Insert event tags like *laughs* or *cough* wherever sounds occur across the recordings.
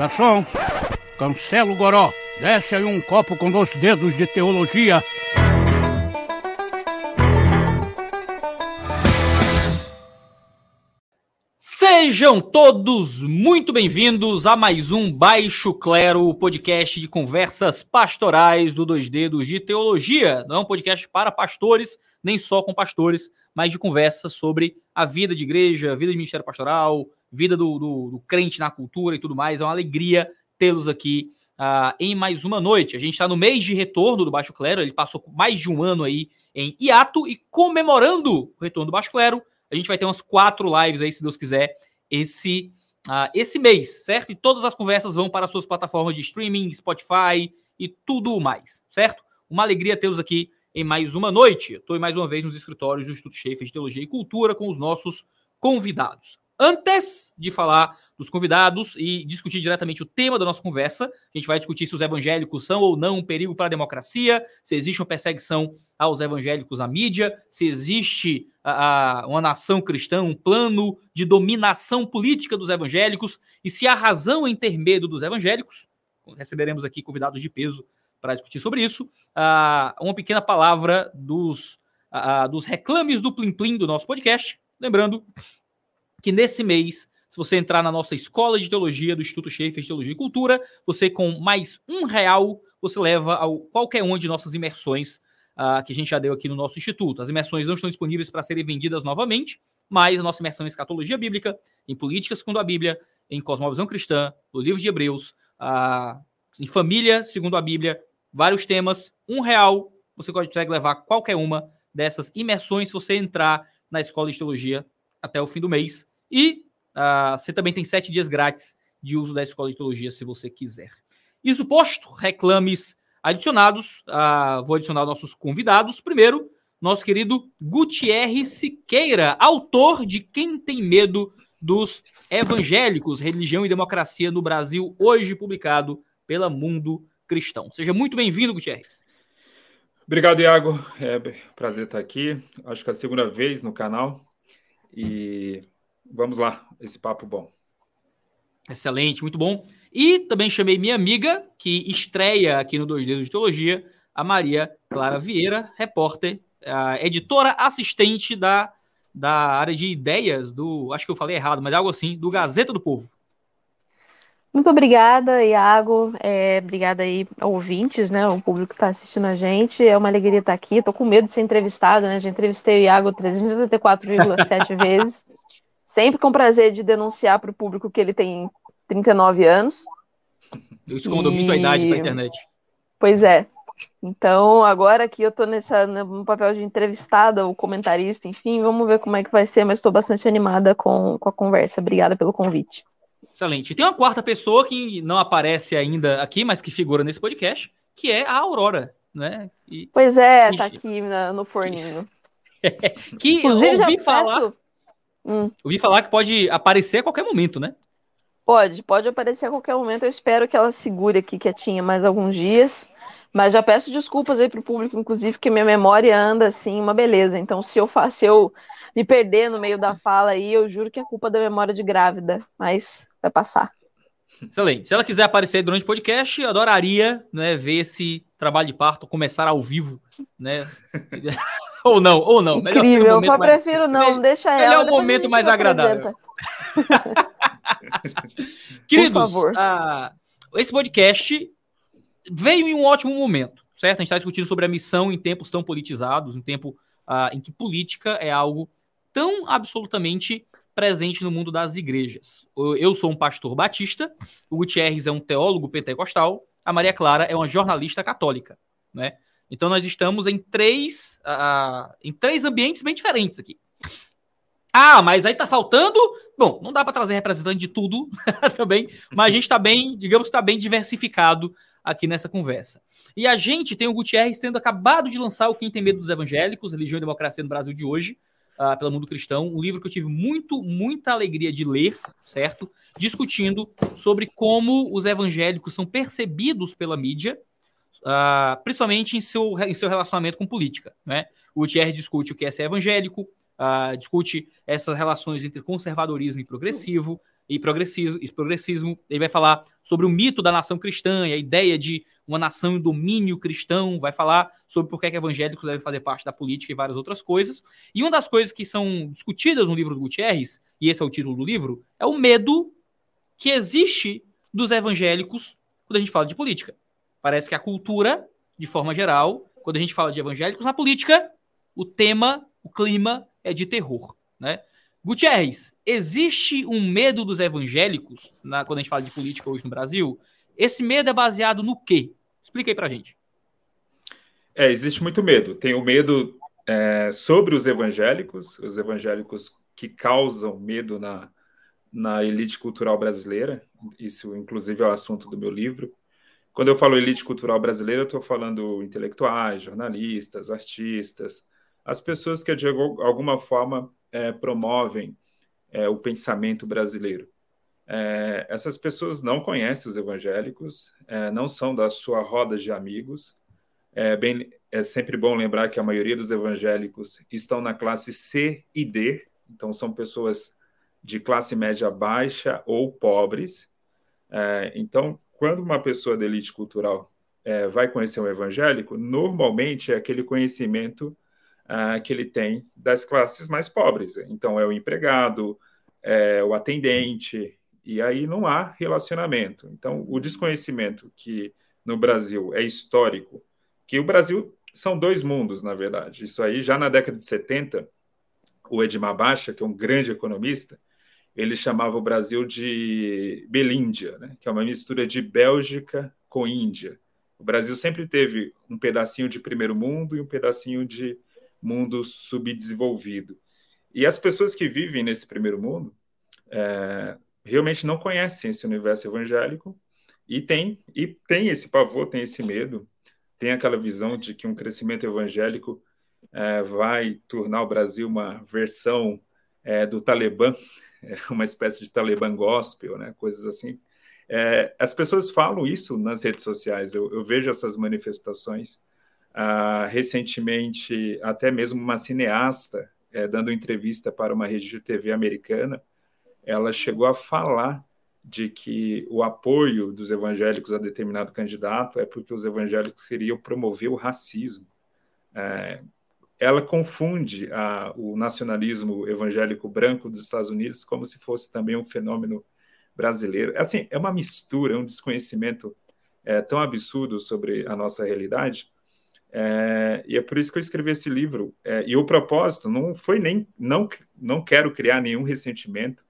Garçom, cancela o goró. Desce aí um copo com dois dedos de teologia. Sejam todos muito bem-vindos a mais um Baixo Clero, podcast de conversas pastorais do Dois Dedos de Teologia. Não é um podcast para pastores, nem só com pastores, mas de conversas sobre a vida de igreja, vida de ministério pastoral, vida do, do, do crente na cultura e tudo mais. É uma alegria tê-los aqui uh, em mais uma noite. A gente está no mês de retorno do Baixo Clero, ele passou mais de um ano aí em hiato e comemorando o retorno do Baixo Clero, a gente vai ter umas quatro lives aí, se Deus quiser, esse, uh, esse mês, certo? E todas as conversas vão para suas plataformas de streaming, Spotify e tudo mais, certo? Uma alegria tê-los aqui em mais uma noite. Estou mais uma vez nos escritórios do Instituto Schaefer de Teologia e Cultura com os nossos convidados. Antes de falar dos convidados e discutir diretamente o tema da nossa conversa, a gente vai discutir se os evangélicos são ou não um perigo para a democracia, se existe uma perseguição aos evangélicos na mídia, se existe a, a, uma nação cristã, um plano de dominação política dos evangélicos e se há razão em ter medo dos evangélicos. Receberemos aqui convidados de peso para discutir sobre isso. Uh, uma pequena palavra dos, dos reclames do Plim Plim do nosso podcast. Lembrando que nesse mês, se você entrar na nossa escola de teologia do Instituto Schaefer de Teologia e Cultura, você com mais um real, você leva a qualquer uma de nossas imersões uh, que a gente já deu aqui no nosso instituto. As imersões não estão disponíveis para serem vendidas novamente, mas a nossa imersão em escatologia bíblica, em política segundo a Bíblia, em cosmovisão cristã, no livro de Hebreus, uh, em família segundo a Bíblia, vários temas, um real, você consegue levar qualquer uma dessas imersões se você entrar na escola de teologia até o fim do mês. E uh, você também tem sete dias grátis de uso da escola de teologia, se você quiser. Isso posto, reclames adicionados. Uh, vou adicionar nossos convidados. Primeiro, nosso querido Gutierre Siqueira, autor de Quem Tem Medo dos Evangélicos, Religião e Democracia no Brasil, hoje publicado pela Mundo Cristão. Seja muito bem-vindo, Gutierrez. Obrigado, Iago. É prazer estar aqui. Acho que é a segunda vez no canal. E vamos lá, esse papo bom. Excelente, muito bom. E também chamei minha amiga, que estreia aqui no Dois Dedos de Teologia, a Maria Clara Vieira, repórter, editora assistente da, da área de ideias do, acho que eu falei errado, mas algo assim, do Gazeta do Povo. Muito obrigada, Iago. É, obrigada aí, ouvintes, né? O público que está assistindo a gente. É uma alegria estar aqui. Estou com medo de ser entrevistada, né? Já entrevistei o Iago 384,7 *laughs* vezes. Sempre com prazer de denunciar para o público que ele tem 39 anos. Eu escondo e... muito a idade para a internet. Pois é. Então, agora que eu estou nessa, no papel de entrevistada ou comentarista, enfim, vamos ver como é que vai ser, mas estou bastante animada com, com a conversa. Obrigada pelo convite. Excelente. E tem uma quarta pessoa que não aparece ainda aqui, mas que figura nesse podcast, que é a Aurora, né? E... Pois é, tá aqui na, no forninho. *laughs* que Inclusive, eu ouvi falar. Peço... Hum. Ouvi falar que pode aparecer a qualquer momento, né? Pode, pode aparecer a qualquer momento. Eu espero que ela segure aqui quietinha mais alguns dias. Mas já peço desculpas aí pro público, inclusive, que minha memória anda assim, uma beleza. Então, se eu faço, eu me perder no meio da fala aí, eu juro que é culpa da memória de grávida. Mas vai passar. Excelente. Se ela quiser aparecer durante o podcast, eu adoraria né, ver esse trabalho de parto começar ao vivo, né? *laughs* ou não, ou não. Incrível, um eu mais... prefiro não, deixa ela. Ele é o momento mais agradável. *laughs* Queridos, uh, esse podcast veio em um ótimo momento, certo? A gente está discutindo sobre a missão em tempos tão politizados, em tempo uh, em que política é algo tão absolutamente presente no mundo das igrejas. Eu sou um pastor batista, o Gutierrez é um teólogo pentecostal, a Maria Clara é uma jornalista católica, né? Então nós estamos em três, uh, em três ambientes bem diferentes aqui. Ah, mas aí tá faltando. Bom, não dá para trazer representante de tudo *laughs* também, mas a gente está bem, digamos que está bem diversificado aqui nessa conversa. E a gente tem o Gutierrez tendo acabado de lançar o Quem Tem Medo dos Evangélicos, Religião e Democracia no Brasil de hoje, uh, pelo Mundo Cristão, um livro que eu tive muito, muita alegria de ler, certo? Discutindo sobre como os evangélicos são percebidos pela mídia, uh, principalmente em seu, em seu relacionamento com política, né? O Thierry discute o que é ser evangélico, uh, discute essas relações entre conservadorismo e progressivo, e progressismo, e progressismo. Ele vai falar sobre o mito da nação cristã e a ideia de uma nação em domínio cristão. Vai falar sobre por que, é que evangélicos devem fazer parte da política e várias outras coisas. E uma das coisas que são discutidas no livro do Gutierrez, e esse é o título do livro, é o medo que existe dos evangélicos quando a gente fala de política. Parece que a cultura, de forma geral, quando a gente fala de evangélicos na política, o tema, o clima é de terror, né? Gutierrez, existe um medo dos evangélicos na, quando a gente fala de política hoje no Brasil? Esse medo é baseado no quê? Explica aí pra gente. É, existe muito medo. Tem o medo é, sobre os evangélicos, os evangélicos que causam medo na, na elite cultural brasileira. Isso, inclusive, é o assunto do meu livro. Quando eu falo elite cultural brasileira, eu estou falando intelectuais, jornalistas, artistas, as pessoas que de alguma forma é, promovem é, o pensamento brasileiro. É, essas pessoas não conhecem os evangélicos, é, não são da sua roda de amigos. É, bem, é sempre bom lembrar que a maioria dos evangélicos estão na classe C e D, então são pessoas de classe média baixa ou pobres. É, então, quando uma pessoa da elite cultural é, vai conhecer um evangélico, normalmente é aquele conhecimento uh, que ele tem das classes mais pobres. Então, é o empregado, é o atendente, e aí não há relacionamento. Então, o desconhecimento que no Brasil é histórico, que o Brasil são dois mundos, na verdade. Isso aí, já na década de 70, o Edmar Baixa, que é um grande economista, ele chamava o Brasil de Belíndia, né? que é uma mistura de Bélgica com Índia. O Brasil sempre teve um pedacinho de primeiro mundo e um pedacinho de mundo subdesenvolvido. E as pessoas que vivem nesse primeiro mundo é, realmente não conhecem esse universo evangélico e tem, e tem esse pavor, tem esse medo, tem aquela visão de que um crescimento evangélico é, vai tornar o Brasil uma versão é, do Talibã, *laughs* uma espécie de Talibã gospel, né, coisas assim. É, as pessoas falam isso nas redes sociais, eu, eu vejo essas manifestações Uh, recentemente, até mesmo uma cineasta, é, dando entrevista para uma rede de TV americana, ela chegou a falar de que o apoio dos evangélicos a determinado candidato é porque os evangélicos queriam promover o racismo. É, ela confunde a, o nacionalismo evangélico branco dos Estados Unidos como se fosse também um fenômeno brasileiro. Assim, é uma mistura, é um desconhecimento é, tão absurdo sobre a nossa realidade é, e é por isso que eu escrevi esse livro. É, e o propósito não foi nem. Não, não quero criar nenhum ressentimento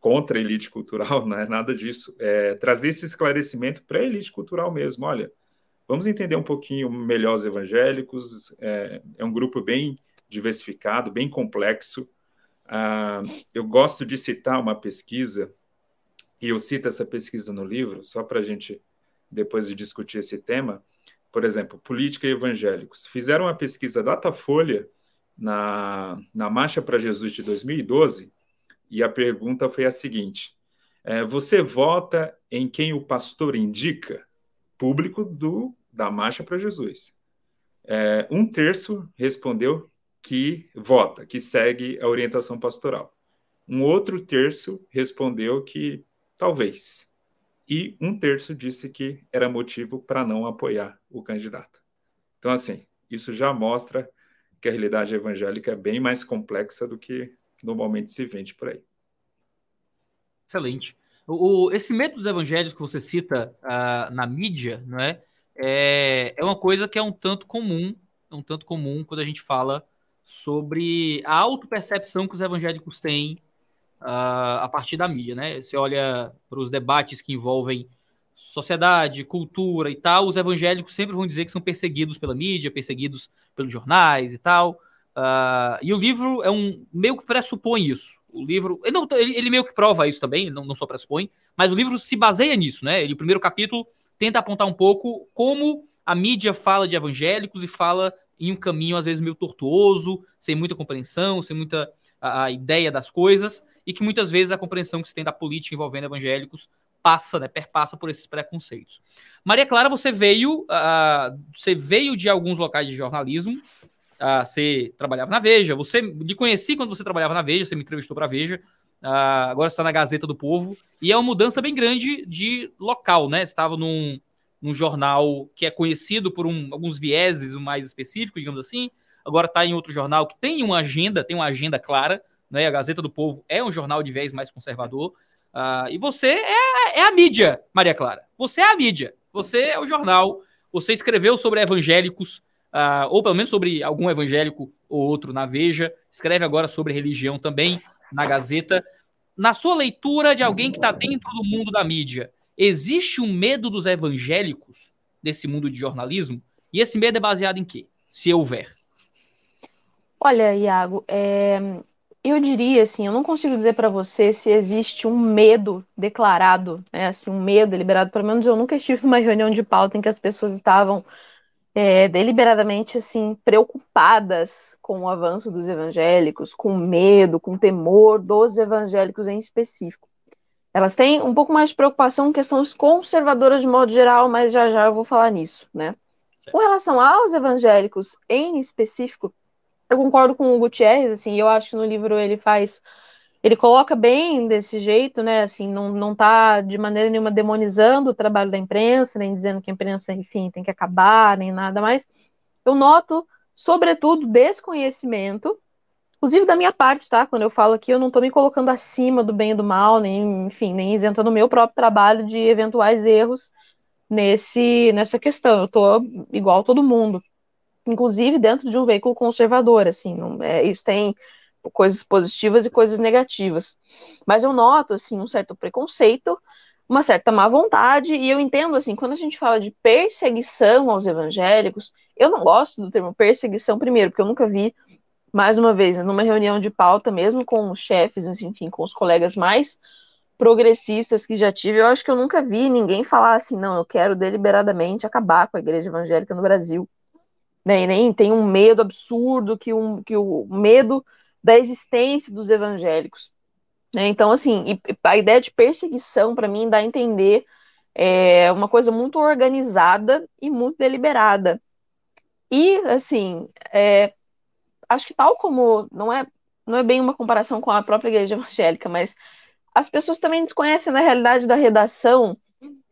contra a elite cultural, *laughs* não é nada disso. É trazer esse esclarecimento para a elite cultural mesmo. Olha, vamos entender um pouquinho melhor os evangélicos. É, é um grupo bem diversificado, bem complexo. Ah, eu gosto de citar uma pesquisa, e eu cito essa pesquisa no livro, só para a gente depois de discutir esse tema por exemplo, política e evangélicos, fizeram uma pesquisa Datafolha na, na Marcha para Jesus de 2012 e a pergunta foi a seguinte: é, você vota em quem o pastor indica? Público do da Marcha para Jesus. É, um terço respondeu que vota, que segue a orientação pastoral. Um outro terço respondeu que talvez e um terço disse que era motivo para não apoiar o candidato. Então, assim, isso já mostra que a realidade evangélica é bem mais complexa do que normalmente se vende por aí. Excelente. O, esse medo dos evangelhos que você cita uh, na mídia, não é? É? É uma coisa que é um tanto comum, é um tanto comum quando a gente fala sobre a autopercepção que os evangélicos têm uh, a partir da mídia, né? Você olha para os debates que envolvem sociedade, cultura e tal, os evangélicos sempre vão dizer que são perseguidos pela mídia, perseguidos pelos jornais e tal. Uh, e o livro é um meio que pressupõe isso. O livro, ele, não, ele, ele meio que prova isso também, não, não só pressupõe, mas o livro se baseia nisso, né? Ele, o primeiro capítulo tenta apontar um pouco como a mídia fala de evangélicos e fala em um caminho às vezes meio tortuoso, sem muita compreensão, sem muita a, a ideia das coisas e que muitas vezes a compreensão que se tem da política envolvendo evangélicos passa, né, perpassa por esses preconceitos. Maria Clara, você veio, uh, você veio de alguns locais de jornalismo, uh, você trabalhava na Veja, você me conheci quando você trabalhava na Veja, você me entrevistou para a Veja, Uh, agora está na Gazeta do Povo. E é uma mudança bem grande de local, né? Estava num, num jornal que é conhecido por um, alguns vieses mais específicos, digamos assim. Agora está em outro jornal que tem uma agenda, tem uma agenda clara. Né? A Gazeta do Povo é um jornal de viés mais conservador. Uh, e você é, é a mídia, Maria Clara. Você é a mídia. Você é o jornal. Você escreveu sobre evangélicos, uh, ou pelo menos sobre algum evangélico ou outro na Veja. Escreve agora sobre religião também na Gazeta. Na sua leitura de alguém que está dentro do mundo da mídia, existe um medo dos evangélicos desse mundo de jornalismo? E esse medo é baseado em quê? Se houver. Olha, Iago, é... eu diria assim, eu não consigo dizer para você se existe um medo declarado, né, assim, um medo deliberado. Pelo menos eu nunca estive numa reunião de pauta em que as pessoas estavam é, deliberadamente assim preocupadas com o avanço dos evangélicos, com medo, com temor dos evangélicos em específico. Elas têm um pouco mais de preocupação com questões conservadoras de modo geral, mas já já eu vou falar nisso, né? Com relação aos evangélicos em específico, eu concordo com o Gutierrez, assim, eu acho que no livro ele faz ele coloca bem desse jeito, né? Assim, não, não tá de maneira nenhuma demonizando o trabalho da imprensa, nem dizendo que a imprensa, enfim, tem que acabar, nem nada mais. Eu noto, sobretudo, desconhecimento, inclusive da minha parte, tá? Quando eu falo aqui, eu não tô me colocando acima do bem e do mal, nem, enfim, nem isentando o meu próprio trabalho de eventuais erros nesse, nessa questão. Eu tô igual todo mundo. Inclusive dentro de um veículo conservador, assim, não, é, isso tem coisas positivas e coisas negativas. Mas eu noto, assim, um certo preconceito, uma certa má vontade, e eu entendo, assim, quando a gente fala de perseguição aos evangélicos, eu não gosto do termo perseguição, primeiro, porque eu nunca vi, mais uma vez, numa reunião de pauta, mesmo com os chefes, assim, enfim, com os colegas mais progressistas que já tive, eu acho que eu nunca vi ninguém falar assim, não, eu quero deliberadamente acabar com a igreja evangélica no Brasil. Nem, nem tem um medo absurdo que, um, que o medo da existência dos evangélicos. Né? Então, assim, a ideia de perseguição, para mim, dá a entender é uma coisa muito organizada e muito deliberada. E, assim, é, acho que tal como não é, não é bem uma comparação com a própria igreja evangélica, mas as pessoas também desconhecem na realidade da redação.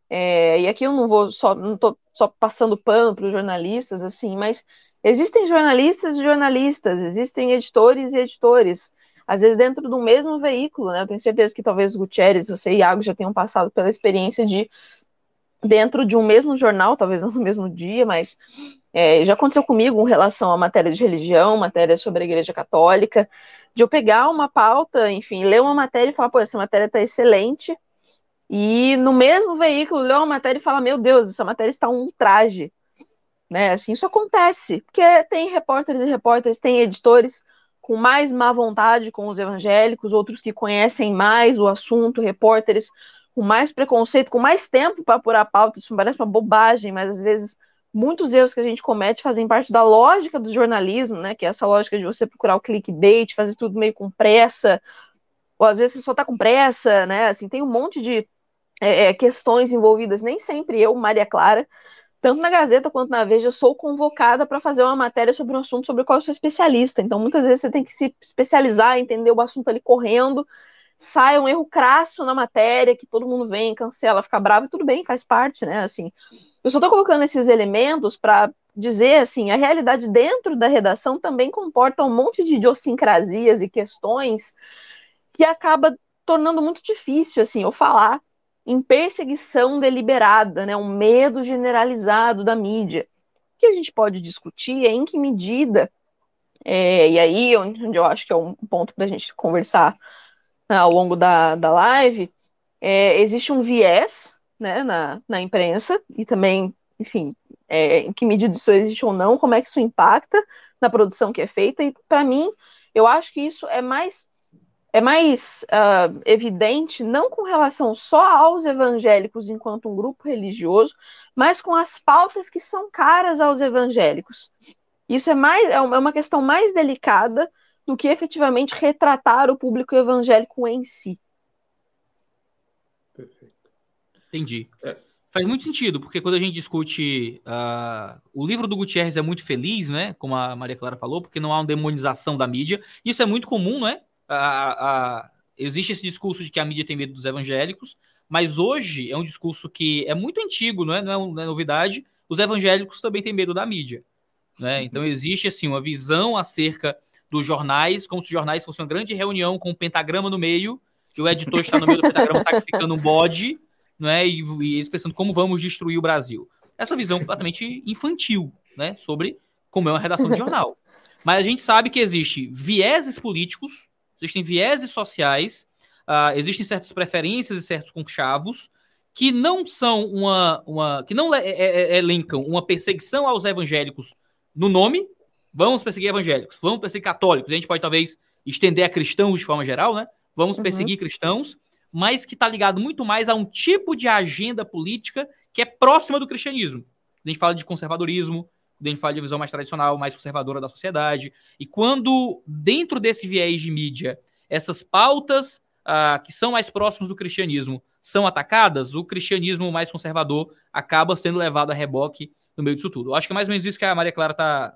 É, e aqui eu não vou só, não tô só passando pano para os jornalistas, assim, mas Existem jornalistas e jornalistas, existem editores e editores, às vezes dentro do mesmo veículo, né? Eu tenho certeza que talvez Gutierrez, você e Iago já tenham passado pela experiência de dentro de um mesmo jornal, talvez não no mesmo dia, mas é, já aconteceu comigo em relação à matéria de religião, matéria sobre a Igreja Católica, de eu pegar uma pauta, enfim, ler uma matéria e falar, pô, essa matéria está excelente, e no mesmo veículo ler uma matéria e falar, meu Deus, essa matéria está um ultraje né? Assim, isso acontece, porque tem repórteres e repórteres, tem editores com mais má vontade com os evangélicos, outros que conhecem mais o assunto, repórteres com mais preconceito, com mais tempo para apurar pauta, isso parece uma bobagem, mas às vezes muitos erros que a gente comete fazem parte da lógica do jornalismo, né? Que é essa lógica de você procurar o clickbait, fazer tudo meio com pressa, ou às vezes você só tá com pressa, né? Assim, tem um monte de é, é questões envolvidas, nem sempre eu, Maria Clara, tanto na Gazeta quanto na Veja, sou convocada para fazer uma matéria sobre um assunto sobre o qual eu sou especialista. Então, muitas vezes você tem que se especializar, entender o assunto ali correndo, sai um erro crasso na matéria, que todo mundo vem, cancela, fica bravo, e tudo bem, faz parte, né? Assim, eu só estou colocando esses elementos para dizer assim, a realidade dentro da redação também comporta um monte de idiosincrasias e questões que acaba tornando muito difícil assim eu falar em perseguição deliberada, né, um medo generalizado da mídia. O que a gente pode discutir é em que medida, é, e aí onde eu acho que é um ponto para a gente conversar né, ao longo da, da live, é, existe um viés né, na, na imprensa e também, enfim, é, em que medida isso existe ou não, como é que isso impacta na produção que é feita, e para mim, eu acho que isso é mais é mais uh, evidente não com relação só aos evangélicos enquanto um grupo religioso, mas com as pautas que são caras aos evangélicos. Isso é mais é, é uma questão mais delicada do que efetivamente retratar o público evangélico em si. Perfeito. Entendi. É. Faz muito sentido, porque quando a gente discute. Uh, o livro do Gutierrez é muito feliz, né? Como a Maria Clara falou, porque não há uma demonização da mídia. Isso é muito comum, né? A, a, existe esse discurso de que a mídia tem medo dos evangélicos, mas hoje é um discurso que é muito antigo, não é, não é, não é novidade. Os evangélicos também têm medo da mídia. Né? Então existe assim uma visão acerca dos jornais, como se os jornais fossem uma grande reunião com um pentagrama no meio, e o editor está no meio do pentagrama sacrificando um bode, né? E, e eles pensando como vamos destruir o Brasil. Essa visão completamente infantil, né? Sobre como é uma redação de jornal. Mas a gente sabe que existe vieses políticos, existem vieses sociais, uh, existem certas preferências e certos conchavos que não são uma, uma que não é, é, elencam uma perseguição aos evangélicos no nome, vamos perseguir evangélicos, vamos perseguir católicos, a gente pode talvez estender a cristãos de forma geral, né? Vamos uhum. perseguir cristãos, mas que está ligado muito mais a um tipo de agenda política que é próxima do cristianismo. A gente fala de conservadorismo, fala de visão mais tradicional, mais conservadora da sociedade. E quando, dentro desse viés de mídia, essas pautas ah, que são mais próximas do cristianismo são atacadas, o cristianismo mais conservador acaba sendo levado a reboque no meio disso tudo. Eu acho que é mais ou menos isso que a Maria Clara está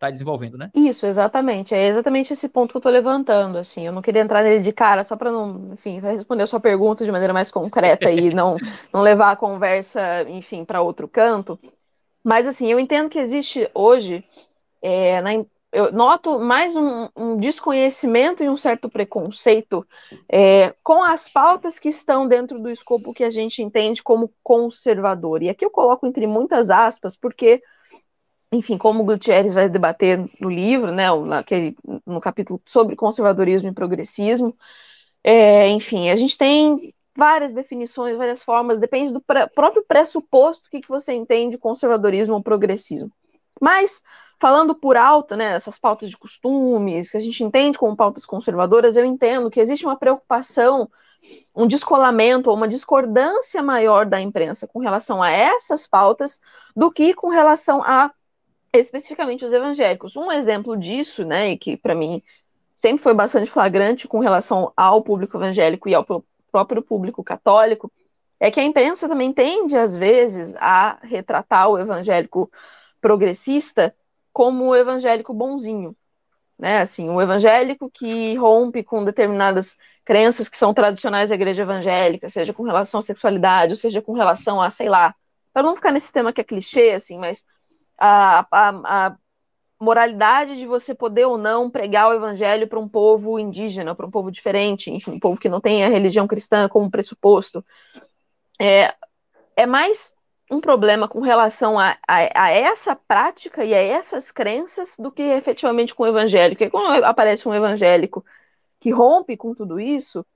tá desenvolvendo, né? Isso, exatamente. É exatamente esse ponto que eu estou levantando, assim. Eu não queria entrar nele de cara só para não, enfim, responder a sua pergunta de maneira mais concreta e não, não levar a conversa, enfim, para outro canto. Mas, assim, eu entendo que existe hoje, é, na, eu noto mais um, um, desconhecimento e um certo preconceito é, com as pautas que estão dentro do escopo que a gente entende como conservador. E aqui eu coloco entre muitas aspas, porque, enfim, como o Gutierrez vai debater no livro, né, naquele, no capítulo sobre conservadorismo e progressismo, é, enfim, a gente tem várias definições, várias formas, depende do próprio pressuposto que, que você entende conservadorismo ou progressismo. Mas, falando por alto, né, essas pautas de costumes, que a gente entende como pautas conservadoras, eu entendo que existe uma preocupação, um descolamento ou uma discordância maior da imprensa com relação a essas pautas do que com relação a especificamente os evangélicos. Um exemplo disso, né, e que para mim sempre foi bastante flagrante com relação ao público evangélico e ao próprio público católico, é que a imprensa também tende, às vezes, a retratar o evangélico progressista como o evangélico bonzinho, né? Assim, o evangélico que rompe com determinadas crenças que são tradicionais da igreja evangélica, seja com relação à sexualidade, ou seja com relação a, sei lá, para não ficar nesse tema que é clichê, assim, mas a, a, a moralidade de você poder ou não pregar o evangelho para um povo indígena, para um povo diferente, enfim, um povo que não tem a religião cristã como pressuposto. É, é mais um problema com relação a, a, a, essa prática e a essas crenças do que efetivamente com o evangélico. Porque quando aparece um evangélico que rompe com tudo isso,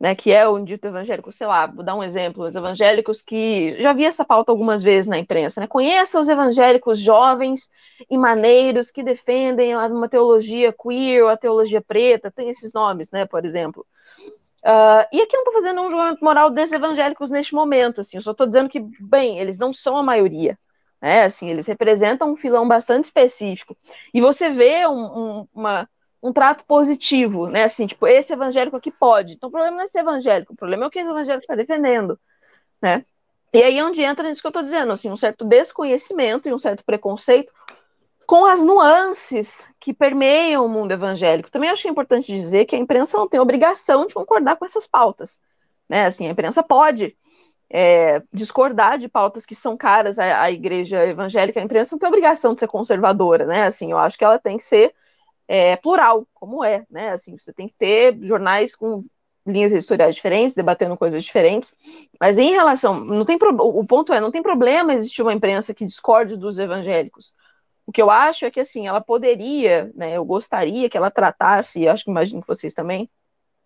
né, que é o dito evangélico, sei lá, vou dar um exemplo, os evangélicos que, já vi essa pauta algumas vezes na imprensa, né, conheça os evangélicos jovens e maneiros que defendem uma teologia queer ou a teologia preta, tem esses nomes, né, por exemplo. Uh, e aqui não estou fazendo um julgamento moral desses evangélicos neste momento, assim, eu só estou dizendo que, bem, eles não são a maioria, né, assim, eles representam um filão bastante específico, e você vê um, um, uma, um trato positivo, né, assim, tipo, esse evangélico aqui pode, então o problema não é ser evangélico, o problema é o que esse evangélico está defendendo, né, e aí é onde entra nisso que eu estou dizendo, assim, um certo desconhecimento e um certo preconceito com as nuances que permeiam o mundo evangélico. Também acho é importante dizer que a imprensa não tem obrigação de concordar com essas pautas. Né? Assim, a imprensa pode é, discordar de pautas que são caras à, à, igreja evangélica. A imprensa não tem obrigação de ser conservadora, né? Assim, eu acho que ela tem que ser é, plural, como é, né? Assim, você tem que ter jornais com linhas editoriais diferentes, debatendo coisas diferentes. Mas em relação, não tem pro, o ponto é, não tem problema existir uma imprensa que discorde dos evangélicos. O que eu acho é que, assim, ela poderia, né, eu gostaria que ela tratasse, acho que imagino que vocês também,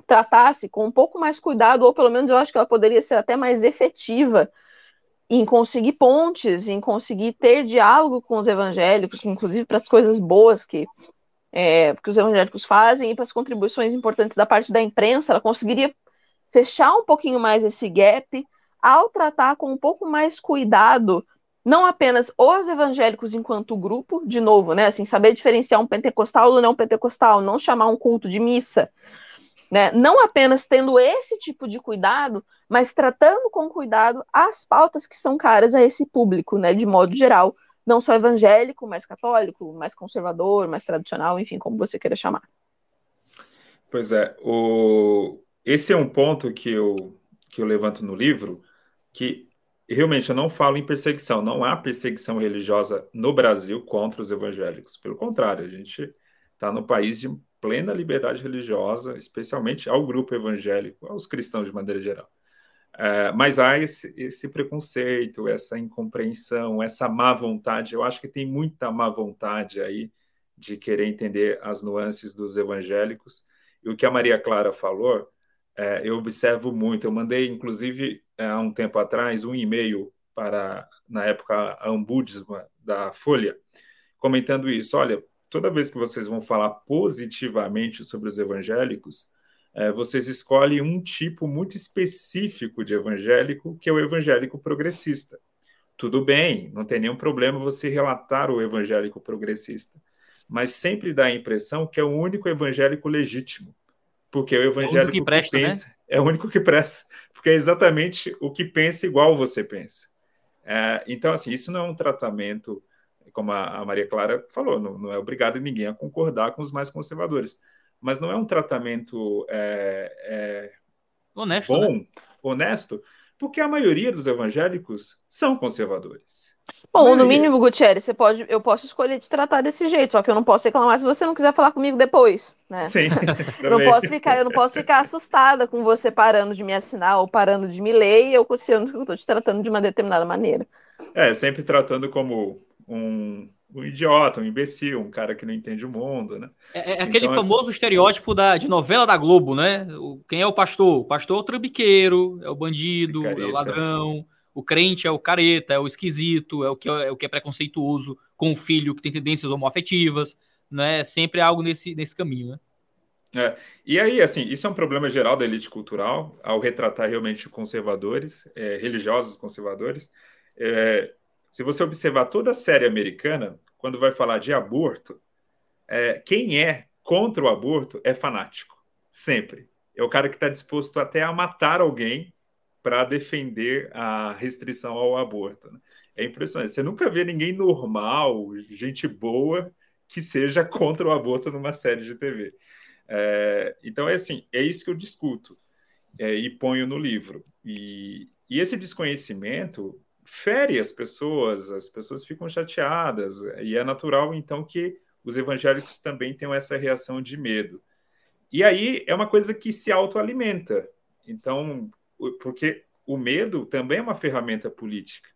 tratasse com um pouco mais cuidado, ou pelo menos eu acho que ela poderia ser até mais efetiva em conseguir pontes, em conseguir ter diálogo com os evangélicos, inclusive para as coisas boas que, é, que os evangélicos fazem e para as contribuições importantes da parte da imprensa, ela conseguiria fechar um pouquinho mais esse gap ao tratar com um pouco mais cuidado não apenas os evangélicos enquanto grupo, de novo, né, assim, saber diferenciar um pentecostal do não pentecostal, não chamar um culto de missa, né, não apenas tendo esse tipo de cuidado, mas tratando com cuidado as pautas que são caras a esse público, né, de modo geral, não só evangélico, mais católico, mais conservador, mais tradicional, enfim, como você queira chamar. Pois é, o, esse é um ponto que eu, que eu levanto no livro, que realmente eu não falo em perseguição, não há perseguição religiosa no Brasil contra os evangélicos. Pelo contrário, a gente está no país de plena liberdade religiosa, especialmente ao grupo evangélico, aos cristãos de maneira geral. É, mas há esse, esse, preconceito, essa incompreensão, essa má vontade. Eu acho que tem muita má vontade aí de querer entender as nuances dos evangélicos. E o que a Maria Clara falou, é, eu observo muito. Eu mandei, inclusive, é, há um tempo atrás, um e-mail para, na época, a Ombudsman da Folha, comentando isso. Olha, toda vez que vocês vão falar positivamente sobre os evangélicos, é, vocês escolhem um tipo muito específico de evangélico, que é o evangélico progressista. Tudo bem, não tem nenhum problema você relatar o evangélico progressista, mas sempre dá a impressão que é o único evangélico legítimo, porque o evangélico é o que, presta, que né? pensa, né? é o único que presta, porque é exatamente o que pensa igual você pensa. É, então, assim, isso não é um tratamento, como a, a Maria Clara falou, não, não, é obrigado ninguém a concordar com os mais conservadores mas não é um tratamento é, é honesto, bom, né? honesto, porque a maioria dos evangélicos são conservadores. Bom, no mínimo, Gutierrez, você pode, eu posso escolher te tratar desse jeito, só que eu não posso reclamar se você não quiser falar comigo depois, né? Sim. *laughs* eu não posso ficar, eu não posso ficar assustada com você parando de me assinar ou parando de me ler e eu considerando que eu estou te tratando de uma determinada maneira. É, sempre tratando como um um idiota, um imbecil, um cara que não entende o mundo, né? É, é aquele então, famoso assim... estereótipo da, de novela da Globo, né? O, quem é o pastor? O pastor é o trambiqueiro, é o bandido, Careta. é o ladrão, o crente é o careta, é o esquisito, é o que é, é o que é preconceituoso com o filho que tem tendências homoafetivas, né? Sempre algo nesse, nesse caminho, né? É, e aí, assim, isso é um problema geral da elite cultural, ao retratar realmente conservadores, é, religiosos conservadores. É, se você observar toda a série americana, quando vai falar de aborto, é, quem é contra o aborto é fanático, sempre. É o cara que está disposto até a matar alguém para defender a restrição ao aborto. Né? É impressionante. Você nunca vê ninguém normal, gente boa, que seja *laughs* contra o aborto numa série de TV. É, então, é assim, é isso que eu discuto é, e ponho no livro. E, e esse desconhecimento fere as pessoas, as pessoas ficam chateadas, e é natural, então, que os evangélicos também tenham essa reação de medo. E aí é uma coisa que se autoalimenta. Então, porque o medo também é uma ferramenta política.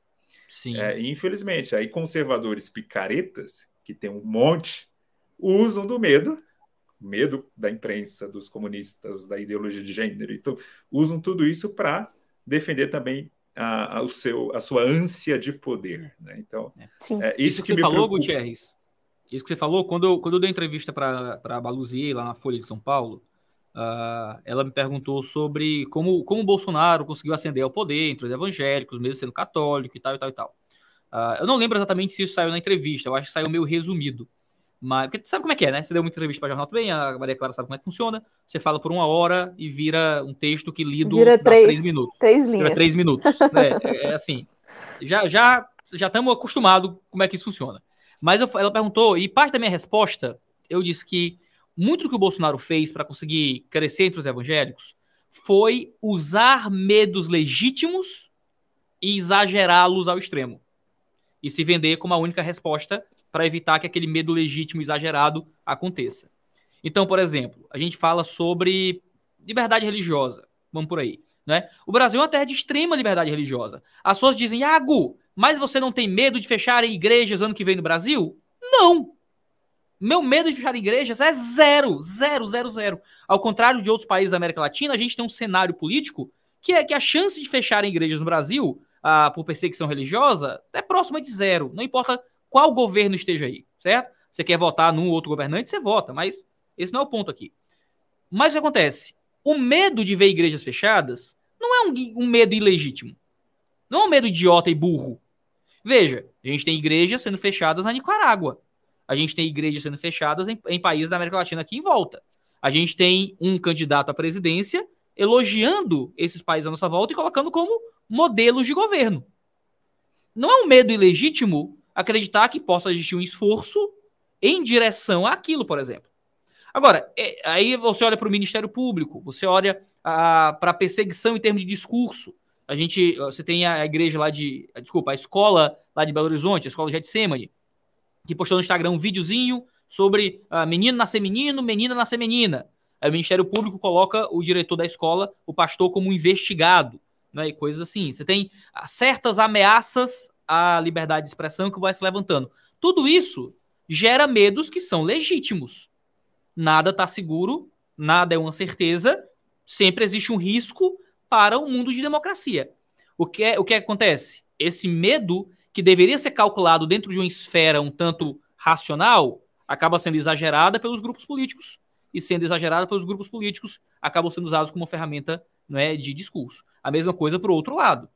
Sim. É, infelizmente, aí conservadores picaretas, que tem um monte, usam do medo, medo da imprensa, dos comunistas, da ideologia de gênero, então usam tudo isso para defender também a, a, o seu, a sua ânsia de poder. Né? Então, é, é isso, isso, que, que você falou, preocupa. Gutierrez, isso que você falou, quando eu, quando eu dei entrevista para a Baluzier, lá na Folha de São Paulo, uh, ela me perguntou sobre como, como o Bolsonaro conseguiu ascender ao poder entre os evangélicos, mesmo sendo católico e tal e tal e tal. Uh, eu não lembro exatamente se isso saiu na entrevista, eu acho que saiu meio resumido. Mas, porque tu sabe como é que é, né? Você deu uma entrevista para jornal também, a Maria Clara sabe como é que funciona. Você fala por uma hora e vira um texto que lido vira três, três minutos. Três linhas. Vira três minutos. *laughs* é, é, é, assim. Já já já estamos acostumados como é que isso funciona. Mas eu, ela perguntou, e parte da minha resposta, eu disse que muito do que o Bolsonaro fez para conseguir crescer entre os evangélicos foi usar medos legítimos e exagerá-los ao extremo. E se vender como a única resposta para evitar que aquele medo legítimo exagerado aconteça. Então, por exemplo, a gente fala sobre liberdade religiosa. Vamos por aí. Né? O Brasil é uma terra de extrema liberdade religiosa. As pessoas dizem, Iago, mas você não tem medo de fechar igrejas ano que vem no Brasil? Não! Meu medo de fechar igrejas é zero, zero, zero, zero. Ao contrário de outros países da América Latina, a gente tem um cenário político que é que a chance de fechar igrejas no Brasil ah, por perseguição religiosa é próxima de zero. Não importa qual governo esteja aí, certo? Você quer votar num outro governante, você vota, mas esse não é o ponto aqui. Mas o que acontece? O medo de ver igrejas fechadas não é um, um medo ilegítimo. Não é um medo idiota e burro. Veja, a gente tem igrejas sendo fechadas na Nicarágua. A gente tem igrejas sendo fechadas em, em países da América Latina aqui em volta. A gente tem um candidato à presidência elogiando esses países à nossa volta e colocando como modelos de governo. Não é um medo ilegítimo acreditar que possa existir um esforço em direção àquilo, por exemplo. Agora, é, aí você olha para o Ministério Público, você olha para perseguição em termos de discurso. A gente, você tem a igreja lá de, desculpa, a escola lá de Belo Horizonte, a escola de Getsemane, que postou no Instagram um videozinho sobre uh, menino nascer menino, menina nascer menina. Aí o Ministério Público coloca o diretor da escola, o pastor, como investigado, né, e coisas assim. Você tem ah, certas ameaças à liberdade de expressão que vai se levantando. Tudo isso gera medos que são legítimos. Nada está seguro, nada é uma certeza, sempre existe um risco para o mundo de democracia. O que, é, o que acontece? Esse medo, que deveria ser calculado dentro de uma esfera um tanto racional, acaba sendo exagerada pelos grupos políticos, e sendo exagerada pelos grupos políticos, acabam sendo usados como ferramenta não é, de discurso. A mesma coisa para o outro lado.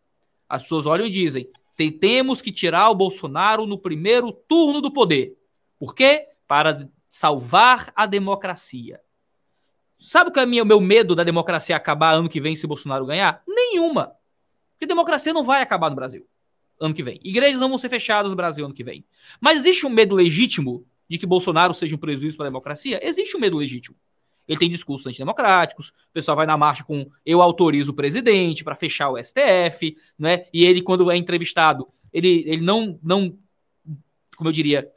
As pessoas olham e dizem: temos que tirar o Bolsonaro no primeiro turno do poder. Por quê? Para salvar a democracia. Sabe o que é o meu medo da democracia acabar ano que vem se Bolsonaro ganhar? Nenhuma. Porque democracia não vai acabar no Brasil ano que vem. Igrejas não vão ser fechadas no Brasil ano que vem. Mas existe um medo legítimo de que Bolsonaro seja um prejuízo para a democracia? Existe um medo legítimo. Ele tem discursos antidemocráticos, o pessoal vai na marcha com eu autorizo o presidente para fechar o STF, né? E ele, quando é entrevistado, ele, ele não, não, como eu diria,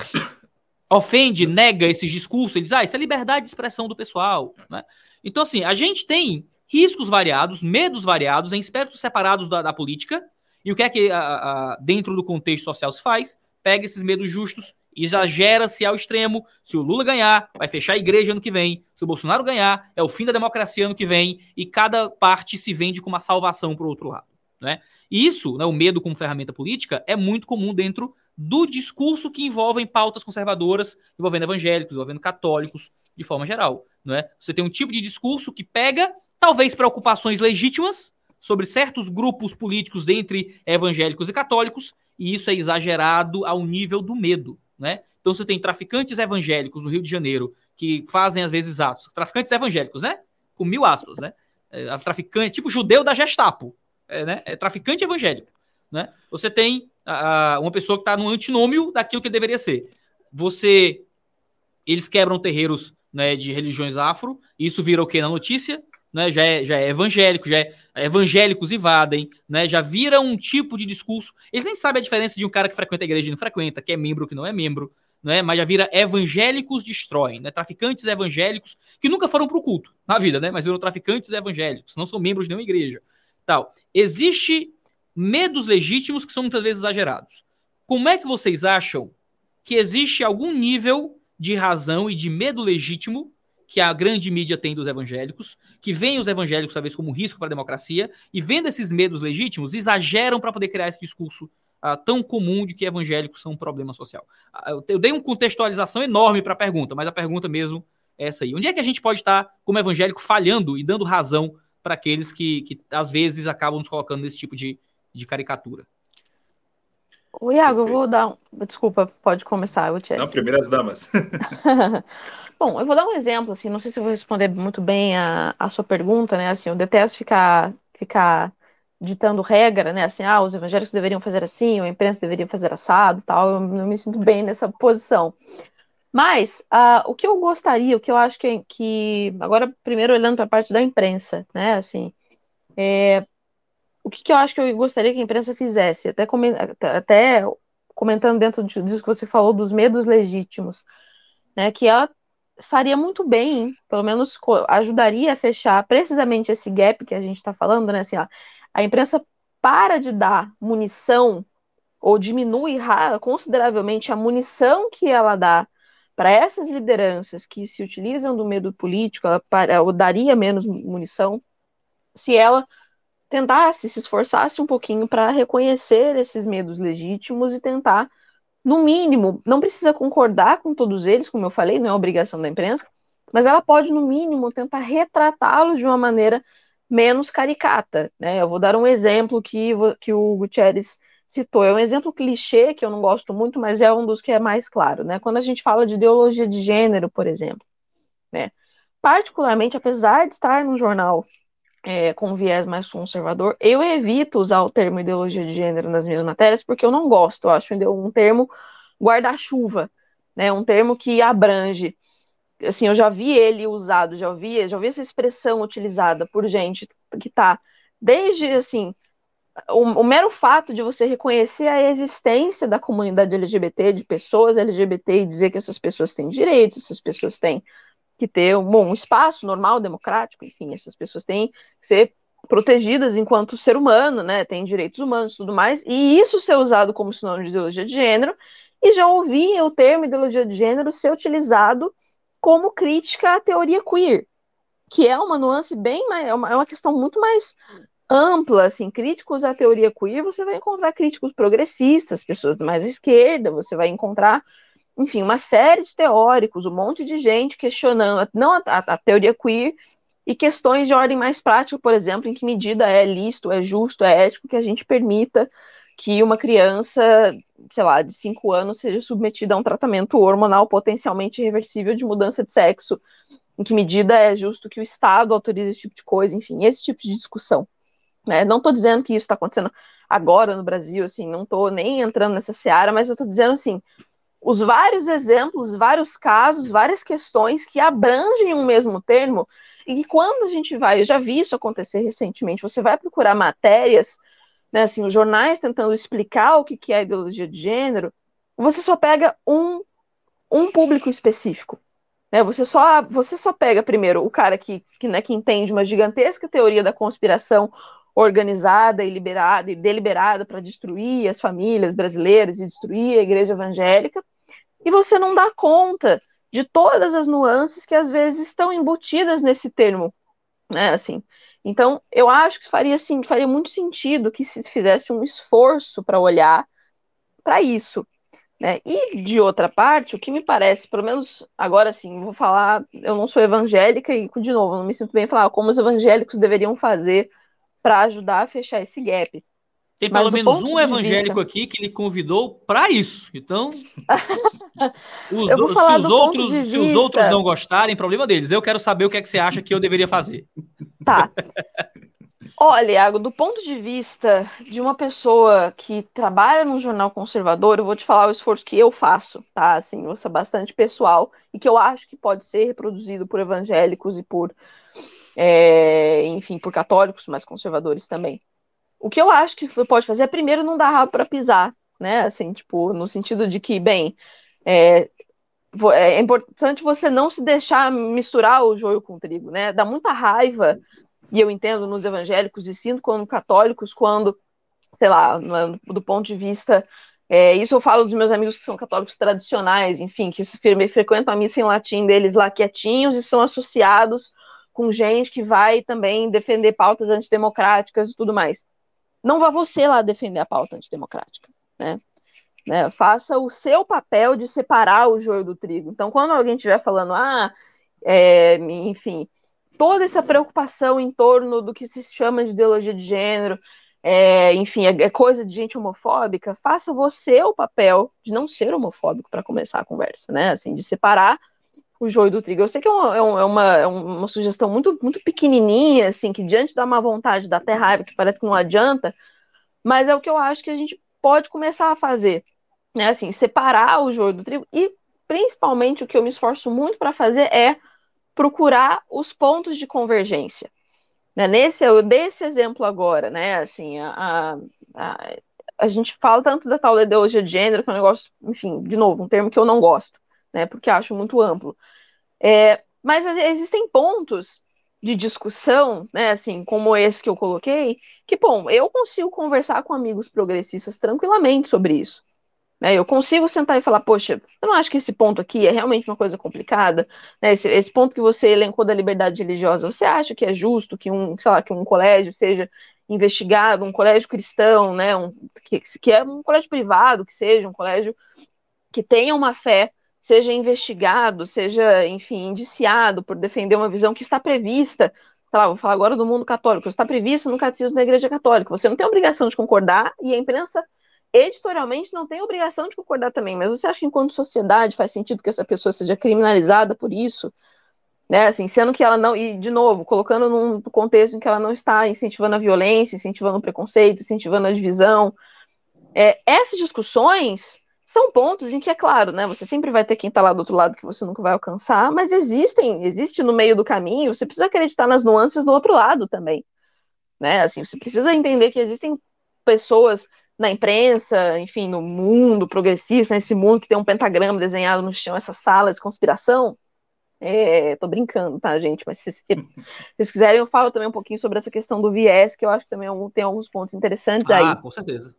*coughs* ofende, nega esses discursos, ele diz, ah, isso é liberdade de expressão do pessoal, né? Então, assim, a gente tem riscos variados, medos variados, em aspectos separados da, da política, e o que é que, a, a, dentro do contexto social se faz? Pega esses medos justos exagera-se ao extremo. Se o Lula ganhar, vai fechar a igreja ano que vem. Se o Bolsonaro ganhar, é o fim da democracia ano que vem. E cada parte se vende com uma salvação para o outro lado. Né? E isso, né, o medo como ferramenta política, é muito comum dentro do discurso que envolve pautas conservadoras, envolvendo evangélicos, envolvendo católicos, de forma geral. Né? Você tem um tipo de discurso que pega, talvez, preocupações legítimas sobre certos grupos políticos dentre evangélicos e católicos, e isso é exagerado ao nível do medo né? Então você tem traficantes evangélicos no Rio de Janeiro que fazem às vezes atos, traficantes evangélicos, né? Com mil aspas, né? É, traficante, tipo judeu da Gestapo, é, né? É traficante evangélico, né? Você tem a, uma pessoa que está no antinômio daquilo que deveria ser. Você, eles quebram terreiros né, de religiões afro, isso vira o que na notícia? Né, já, é, já é evangélico, já é, evangélicos invadem, né, já vira um tipo de discurso. Eles nem sabem a diferença de um cara que frequenta a igreja e não frequenta, que é membro que não é membro, né, mas já vira evangélicos destroem, né, traficantes evangélicos que nunca foram para o culto na vida, né, mas viram traficantes evangélicos, não são membros de nenhuma igreja. Tal. Existe medos legítimos que são muitas vezes exagerados. Como é que vocês acham que existe algum nível de razão e de medo legítimo que a grande mídia tem dos evangélicos, que veem os evangélicos talvez como um risco para a democracia, e vendo esses medos legítimos, exageram para poder criar esse discurso uh, tão comum de que evangélicos são um problema social. Eu, eu, dei uma contextualização enorme para a pergunta, mas a pergunta mesmo é essa aí. Onde é que a gente pode estar, como evangélico, falhando e dando razão para aqueles que, que, às vezes, acabam nos colocando nesse tipo de, de caricatura? O Iago, eu vou dar um... Desculpa, pode começar, eu te Não, primeiras damas. *laughs* *laughs* Bom, eu vou dar um exemplo, assim, não sei se eu vou responder muito bem a, a sua pergunta, né? Assim, eu detesto ficar, ficar ditando regra, né? Assim, ah, os evangélicos deveriam fazer assim, a imprensa deveria fazer assado tal. Eu não me sinto bem nessa posição. Mas uh, o que eu gostaria, o que eu acho que, que agora primeiro olhando para a parte da imprensa, né? Assim, é, o que, que, eu acho que eu gostaria que a imprensa fizesse, até, até comentando dentro disso que você falou dos medos legítimos, né? Que ela faria muito bem, pelo menos ajudaria a fechar precisamente esse gap que a gente está falando, né? Assim, ó, a imprensa para de dar munição ou diminui consideravelmente a munição que ela dá para essas lideranças que se utilizam do medo político, ela, para, ou daria menos munição se ela tentasse, se esforçasse um pouquinho para reconhecer esses medos legítimos e tentar no mínimo, não precisa concordar com todos eles, como eu falei, não é obrigação da imprensa, mas ela pode, no mínimo, tentar retratá-los de uma maneira menos caricata. Né? Eu vou dar um exemplo que, que o Gutierrez citou. É um exemplo clichê que eu não gosto muito, mas é um dos que é mais claro. Né? Quando a gente fala de ideologia de gênero, por exemplo, né? particularmente, apesar de estar num jornal é, com viés mais conservador, eu evito usar o termo ideologia de gênero nas minhas matérias porque eu não gosto. Eu acho um termo guarda-chuva, né? Um termo que abrange assim, eu já vi ele usado, já ouvi, já ouvi essa expressão utilizada por gente que está desde assim o, o, mero fato de você reconhecer a existência da comunidade LGBT, de pessoas LGBT e dizer que essas pessoas têm direitos, essas pessoas têm que ter um bom espaço normal, democrático, enfim, essas pessoas têm que ser protegidas enquanto ser humano, né, têm direitos humanos e tudo mais, e isso ser usado como sinônimo de ideologia de gênero, e já ouvi o termo ideologia de gênero ser utilizado como crítica à teoria queer, que é uma nuance bem mais, é uma, é uma questão muito mais ampla, assim, críticos à teoria queer, você vai encontrar críticos progressistas, pessoas mais à esquerda, você vai encontrar, enfim, uma série de teóricos, um monte de gente questionando, não a, a, teoria queer, e questões de ordem mais prática, por exemplo, em que medida é lícito, é justo, é ético que a gente permita que uma criança, sei lá, de 5 anos seja submetida a um tratamento hormonal potencialmente irreversível de mudança de sexo, em que medida é justo que o Estado autorize esse tipo de coisa, enfim, esse tipo de discussão. Né? Não estou dizendo que isso está acontecendo agora no Brasil, assim, não estou nem entrando nessa seara, mas eu estou dizendo assim, os vários exemplos, vários casos, várias questões que abrangem um mesmo termo, e que quando a gente vai, eu já vi isso acontecer recentemente, você vai procurar matérias, né, assim, os jornais tentando explicar o que, que é ideologia de gênero, você só pega um, um público específico. Né? Você, só, você só pega primeiro o cara que, que, né, que entende uma gigantesca teoria da conspiração organizada e liberada e deliberada para destruir as famílias brasileiras e destruir a igreja evangélica, e você não dá conta de todas as nuances que às vezes estão embutidas nesse termo, né, assim. Então, eu acho que faria assim, faria muito sentido que se fizesse um esforço para olhar para isso, né? E de outra parte, o que me parece, pelo menos agora sim, vou falar, eu não sou evangélica e de novo, não me sinto bem falar como os evangélicos deveriam fazer para ajudar a fechar esse gap. Tem pelo menos um evangélico vista... aqui que ele convidou para isso. Então, *laughs* os, se, os outros, vista... se os outros não gostarem, problema deles. Eu quero saber o que é que você acha que eu deveria fazer. Tá. Olha, Iago, do ponto de vista de uma pessoa que trabalha num jornal conservador, eu vou te falar o esforço que eu faço, tá? Assim, vou ser bastante pessoal e que eu acho que pode ser reproduzido por evangélicos e por é, enfim, por católicos mais conservadores também. O que eu acho que pode fazer é primeiro não dar rabo para pisar, né? Assim, tipo, no sentido de que, bem, é, é importante você não se deixar misturar o joio com o trigo, né? Dá muita raiva, e eu entendo nos evangélicos e sinto como católicos, quando, sei lá, do ponto de vista. É, isso eu falo dos meus amigos que são católicos tradicionais, enfim, que frequentam a missa em latim deles lá quietinhos e são associados com gente que vai também defender pautas antidemocráticas e tudo mais. Não vá você lá defender a pauta antidemocrática, né? né? Faça o seu papel de separar o joio do trigo. Então, quando alguém estiver falando, ah, é, enfim, toda essa preocupação em torno do que se chama de ideologia de gênero, é, enfim, é, é coisa de gente homofóbica, faça você o papel de não ser homofóbico para começar a conversa, né? Assim, de separar o joio do trigo. Eu sei que é, é, um, é, uma, é uma sugestão muito, muito pequenininha, assim, que diante da má vontade, da até raiva, que parece que não adianta, mas é o que eu acho que a gente pode começar a fazer, né? Assim, separar o joio do trigo e, principalmente, o que eu me esforço muito para fazer é procurar os pontos de convergência. Né? Nesse, eu dei esse exemplo agora, né? Assim, a, a, a gente fala tanto da tal ideologia de gênero, que é um negócio, enfim, de novo, um termo que eu não gosto né? Porque acho muito amplo. É, mas existem pontos de discussão, né, assim, como esse que eu coloquei, que, bom, eu consigo conversar com amigos progressistas tranquilamente sobre isso. Né, eu consigo sentar e falar, poxa, eu não acho que esse ponto aqui é realmente uma coisa complicada, né, esse, esse ponto que você elencou da liberdade religiosa, você acha que é justo que um, sei lá, que um colégio seja investigado, um colégio cristão, né, um, que, que é um colégio privado, que seja um colégio que tenha uma fé seja investigado, seja, enfim, indiciado por defender uma visão que está prevista, sei lá, vou falar agora do mundo católico, está prevista no catecismo da Igreja Católica. Você não tem obrigação de concordar e a imprensa editorialmente não tem obrigação de concordar também, mas você acha que enquanto sociedade faz sentido que essa pessoa seja criminalizada por isso? Né, assim, sendo que ela não, e de novo, colocando num contexto em que ela não está incentivando a violência, incentivando o preconceito, incentivando a divisão. É, essas discussões são pontos em que, é claro, né, você sempre vai ter quem está lá do outro lado que você nunca vai alcançar, mas existem, existe no meio do caminho, você precisa acreditar nas nuances do outro lado também, né, assim, você precisa entender que existem pessoas na imprensa, enfim, no mundo progressista, nesse mundo que tem um pentagrama desenhado no chão, essa sala de conspiração, é, tô brincando, tá, gente? Mas se, vocês quiserem, eu falo também um pouquinho sobre essa questão do viés, que eu acho que também é tem alguns pontos interessantes ah, aí. Ah, com certeza.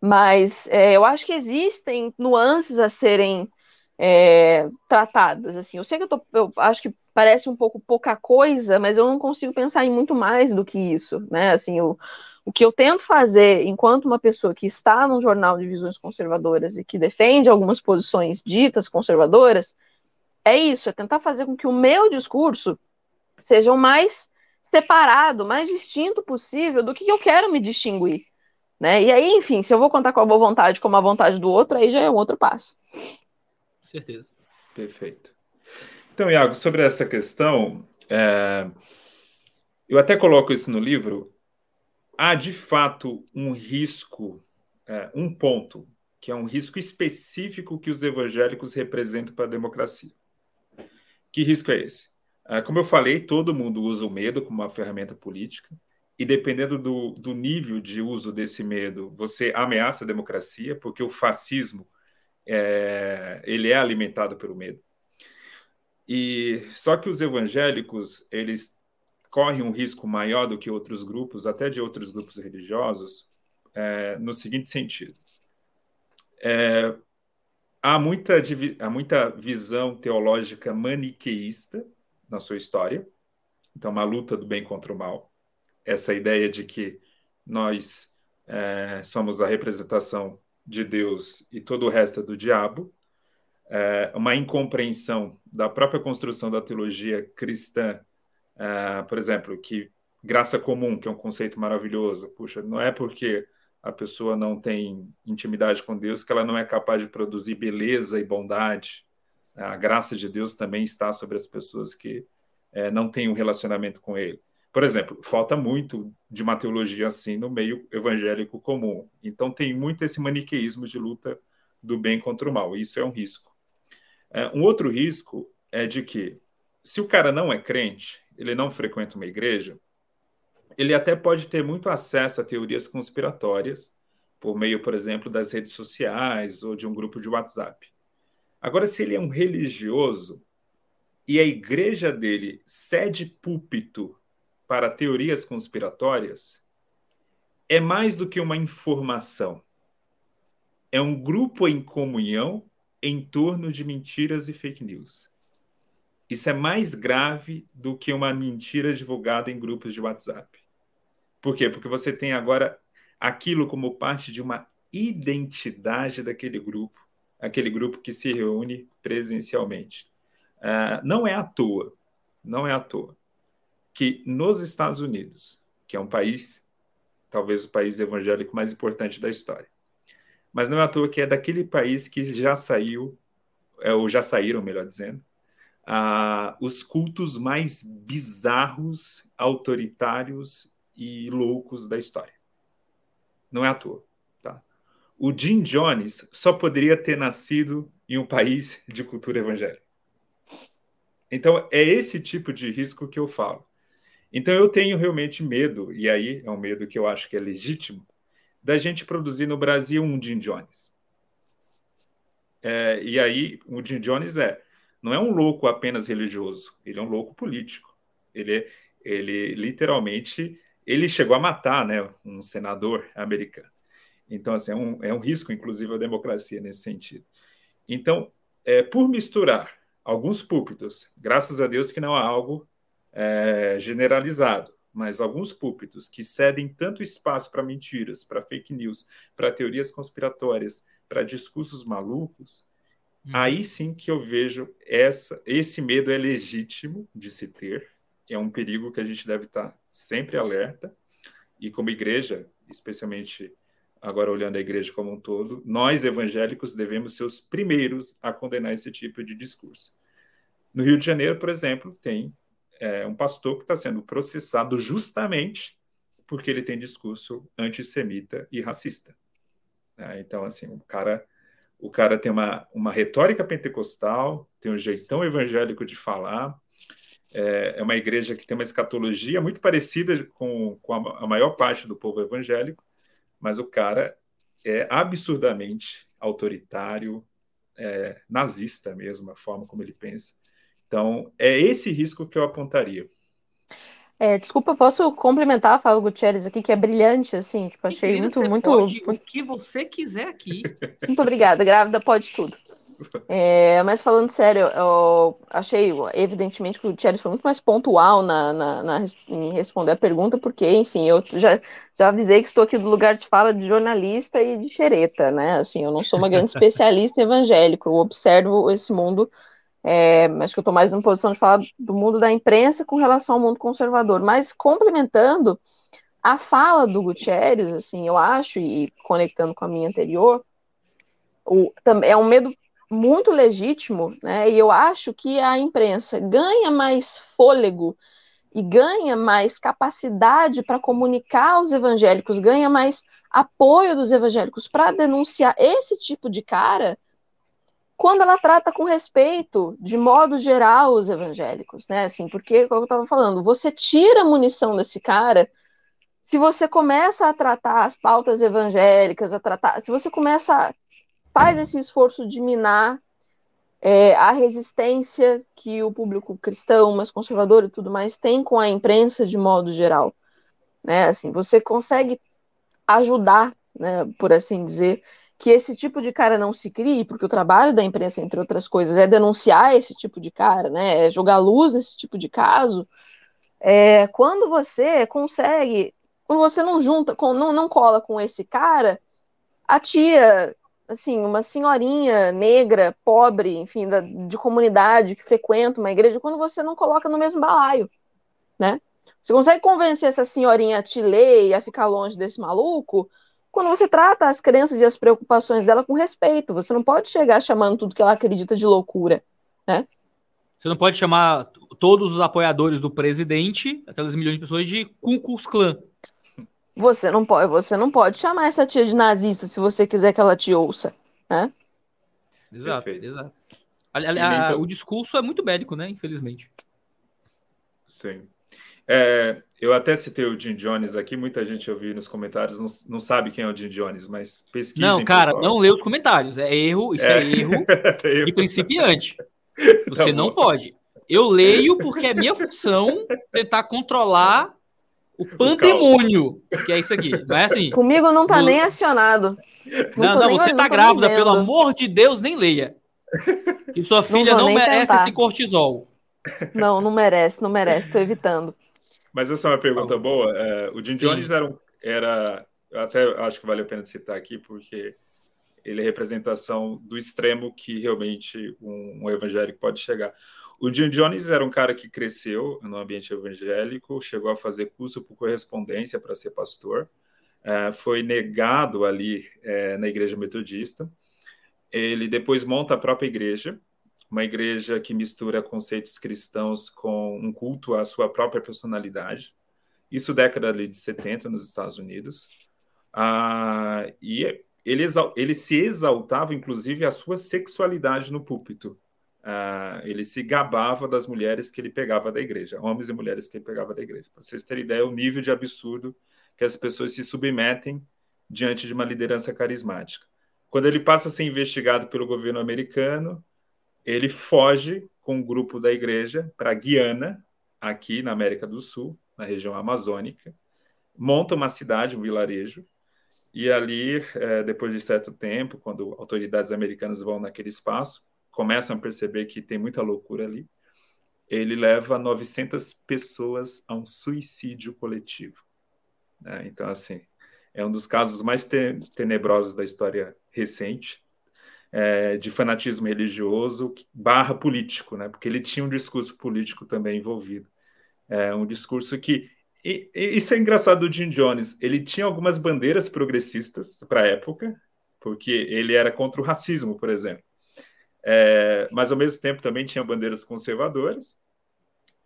Mas é, eu acho que existem nuances a serem é, tratadas. Assim, eu sei que eu, tô, eu acho que parece um pouco pouca coisa, mas eu não consigo pensar em muito mais do que isso, né? Assim, o, o que eu tento fazer enquanto uma pessoa que está num jornal de visões conservadoras e que defende algumas posições ditas conservadoras é isso, é tentar fazer com que o meu discurso seja o mais separado, mais distinto possível do que eu quero me distinguir. Né? E aí, enfim, se eu vou contar com a boa vontade como a vontade do outro, aí já é um outro passo. Certeza. Perfeito. Então, Iago, sobre essa questão, é... eu até coloco isso no livro. Há de fato um risco, é, um ponto, que é um risco específico que os evangélicos representam para a democracia. Que risco é esse? É, como eu falei, todo mundo usa o medo como uma ferramenta política e dependendo do, do nível de uso desse medo, você ameaça a democracia, porque o fascismo é, ele é alimentado pelo medo. E só que os evangélicos eles correm um risco maior do que outros grupos, até de outros grupos religiosos, é, no seguinte sentido: é, há muita há muita visão teológica maniqueísta na sua história, então uma luta do bem contra o mal essa ideia de que nós é, somos a representação de Deus e todo o resto é do diabo, é, uma incompreensão da própria construção da teologia cristã, é, por exemplo, que graça comum, que é um conceito maravilhoso, puxa, não é porque a pessoa não tem intimidade com Deus que ela não é capaz de produzir beleza e bondade. A graça de Deus também está sobre as pessoas que é, não têm um relacionamento com Ele. Por exemplo, falta muito de uma teologia assim no meio evangélico comum. Então tem muito esse maniqueísmo de luta do bem contra o mal. Isso é um risco. É, um outro risco é de que, se o cara não é crente, ele não frequenta uma igreja, ele até pode ter muito acesso a teorias conspiratórias, por meio, por exemplo, das redes sociais ou de um grupo de WhatsApp. Agora, se ele é um religioso e a igreja dele cede púlpito para teorias conspiratórias é mais do que uma informação. É um grupo em comunhão em torno de mentiras e fake news. Isso é mais grave do que uma mentira divulgada em grupos de WhatsApp. Por quê? Porque você tem agora aquilo como parte de uma identidade daquele grupo, aquele grupo que se reúne presencialmente. Uh, não é à toa, não é à toa que nos Estados Unidos, que é um país, talvez o país evangélico mais importante da história, mas não é à toa que é daquele país que já saiu, é, ou já saíram, melhor dizendo, uh, os cultos mais bizarros, autoritários e loucos da história. Não é à toa. Tá? O Jim Jones só poderia ter nascido em um país de cultura evangélica. Então, é esse tipo de risco que eu falo. Então eu tenho realmente medo, e aí é um medo que eu acho que é legítimo, da gente produzir no Brasil um Jim Jones. É, e aí o Jim Jones é não é um louco apenas religioso, ele é um louco político. Ele, ele literalmente ele chegou a matar, né, um senador americano. Então assim é um, é um risco, inclusive, à democracia nesse sentido. Então, é, por misturar alguns púlpitos, graças a Deus que não há algo é, generalizado, mas alguns púlpitos que cedem tanto espaço para mentiras, para fake news, para teorias conspiratórias, para discursos malucos, hum. aí sim que eu vejo essa, esse medo é legítimo de se ter, é um perigo que a gente deve estar sempre alerta, e como igreja, especialmente agora olhando a igreja como um todo, nós evangélicos devemos ser os primeiros a condenar esse tipo de discurso. No Rio de Janeiro, por exemplo, tem é um pastor que está sendo processado justamente porque ele tem discurso antissemita e racista. É, então, assim, o cara, O cara tem uma, uma retórica pentecostal, tem um jeitão evangélico de falar. É, é uma igreja que tem uma escatologia muito parecida com, com a, a maior parte do povo evangélico, mas o cara é absurdamente autoritário, é, nazista mesmo, a forma como ele pensa. Então, é esse risco que eu apontaria. É, desculpa, posso complementar a fala Gutierrez aqui, que é brilhante, assim, tipo, achei muito, muito... Pode o que você quiser aqui. Muito obrigada, grávida pode tudo. É, mas falando sério, eu achei, evidentemente, que o Gutierrez foi muito mais pontual na, na, na, em responder a pergunta, porque, enfim, eu já, já avisei que estou aqui do lugar de fala de jornalista e de xereta, né, assim, eu não sou uma grande *laughs* especialista evangélico, eu observo esse mundo é, acho que eu estou mais em posição de falar do mundo da imprensa com relação ao mundo conservador. Mas complementando a fala do Gutierrez, assim, eu acho, e conectando com a minha anterior, o, é um medo muito legítimo, né? E eu acho que a imprensa ganha mais fôlego e ganha mais capacidade para comunicar aos evangélicos, ganha mais apoio dos evangélicos para denunciar esse tipo de cara quando ela trata com respeito, de modo geral, os evangélicos, né? Assim, porque, como eu estava falando, você tira a munição desse cara se você começa a tratar as pautas evangélicas, a tratar, se você começa, faz esse esforço de minar é, a resistência que o público cristão, mais conservador e tudo mais tem com a imprensa de modo geral, né? Assim, você consegue ajudar, né, por assim dizer, que esse tipo de cara não se crie, porque o trabalho da imprensa, entre outras coisas, é denunciar esse tipo de cara, né? É jogar luz nesse tipo de caso. É, quando você consegue, quando você não junta, não, não cola com esse cara, a tia, assim, uma senhorinha negra, pobre, enfim, da, de comunidade que frequenta uma igreja, quando você não coloca no mesmo balaio, né? Você consegue convencer essa senhorinha a te ler e a ficar longe desse maluco, quando você trata as crenças e as preocupações dela com respeito. Você não pode chegar chamando tudo que ela acredita de loucura, né? Você não pode chamar todos os apoiadores do presidente, aquelas milhões de pessoas, de Ku Klux Klan. Você não pode, você não pode chamar essa tia de nazista se você quiser que ela te ouça, né? Exato, Perfeito. exato. A, a, a, o discurso é muito bélico, né? Infelizmente. Sim. É, eu até citei o Jim Jones aqui, muita gente ouviu nos comentários, não, não sabe quem é o Jim Jones, mas pesquisa. Não, cara, pessoal. não lê os comentários. É erro, isso é, é erro *laughs* de principiante. *laughs* Você tá não pode. Eu leio porque é minha função tentar controlar o pandemônio, que é isso aqui. Não é assim? Comigo não tá no... nem acionado. Não, não, não você tá grávida, pelo amor de Deus, nem leia. Que sua filha não, não merece tentar. esse cortisol. Não, não merece, não merece, tô evitando. Mas essa é uma pergunta boa. É, o Jim Jones era, um, era, até acho que vale a pena citar aqui, porque ele é representação do extremo que realmente um, um, evangélico pode chegar. O Jim Jones era um cara que cresceu no ambiente evangélico, chegou a fazer curso por correspondência para ser pastor, é, foi negado ali é, na igreja metodista. Ele depois monta a própria igreja, uma igreja que mistura conceitos cristãos com um culto à sua própria personalidade. Isso década de 70 nos Estados Unidos. Ah, e ele, ele se exaltava, inclusive, a sua sexualidade no púlpito. Ah, ele se gabava das mulheres que ele pegava da igreja, homens e mulheres que ele pegava da igreja. Para vocês terem ideia, o nível de absurdo que as pessoas se submetem diante de uma liderança carismática. Quando ele passa a ser investigado pelo governo americano, ele foge com um grupo da igreja para Guiana, aqui na América do Sul, na região amazônica, monta uma cidade, um vilarejo, e ali, é, depois de certo tempo, quando autoridades americanas vão naquele espaço, começam a perceber que tem muita loucura ali, ele leva 900 pessoas a um suicídio coletivo. Né? Então, assim, é um dos casos mais tenebrosos da história recente é, de fanatismo religioso barra político, né? Porque ele tinha um discurso político também envolvido. É, um discurso que. E, e isso é engraçado do Jim Jones. Ele tinha algumas bandeiras progressistas para a época, porque ele era contra o racismo, por exemplo. É, mas ao mesmo tempo também tinha bandeiras conservadoras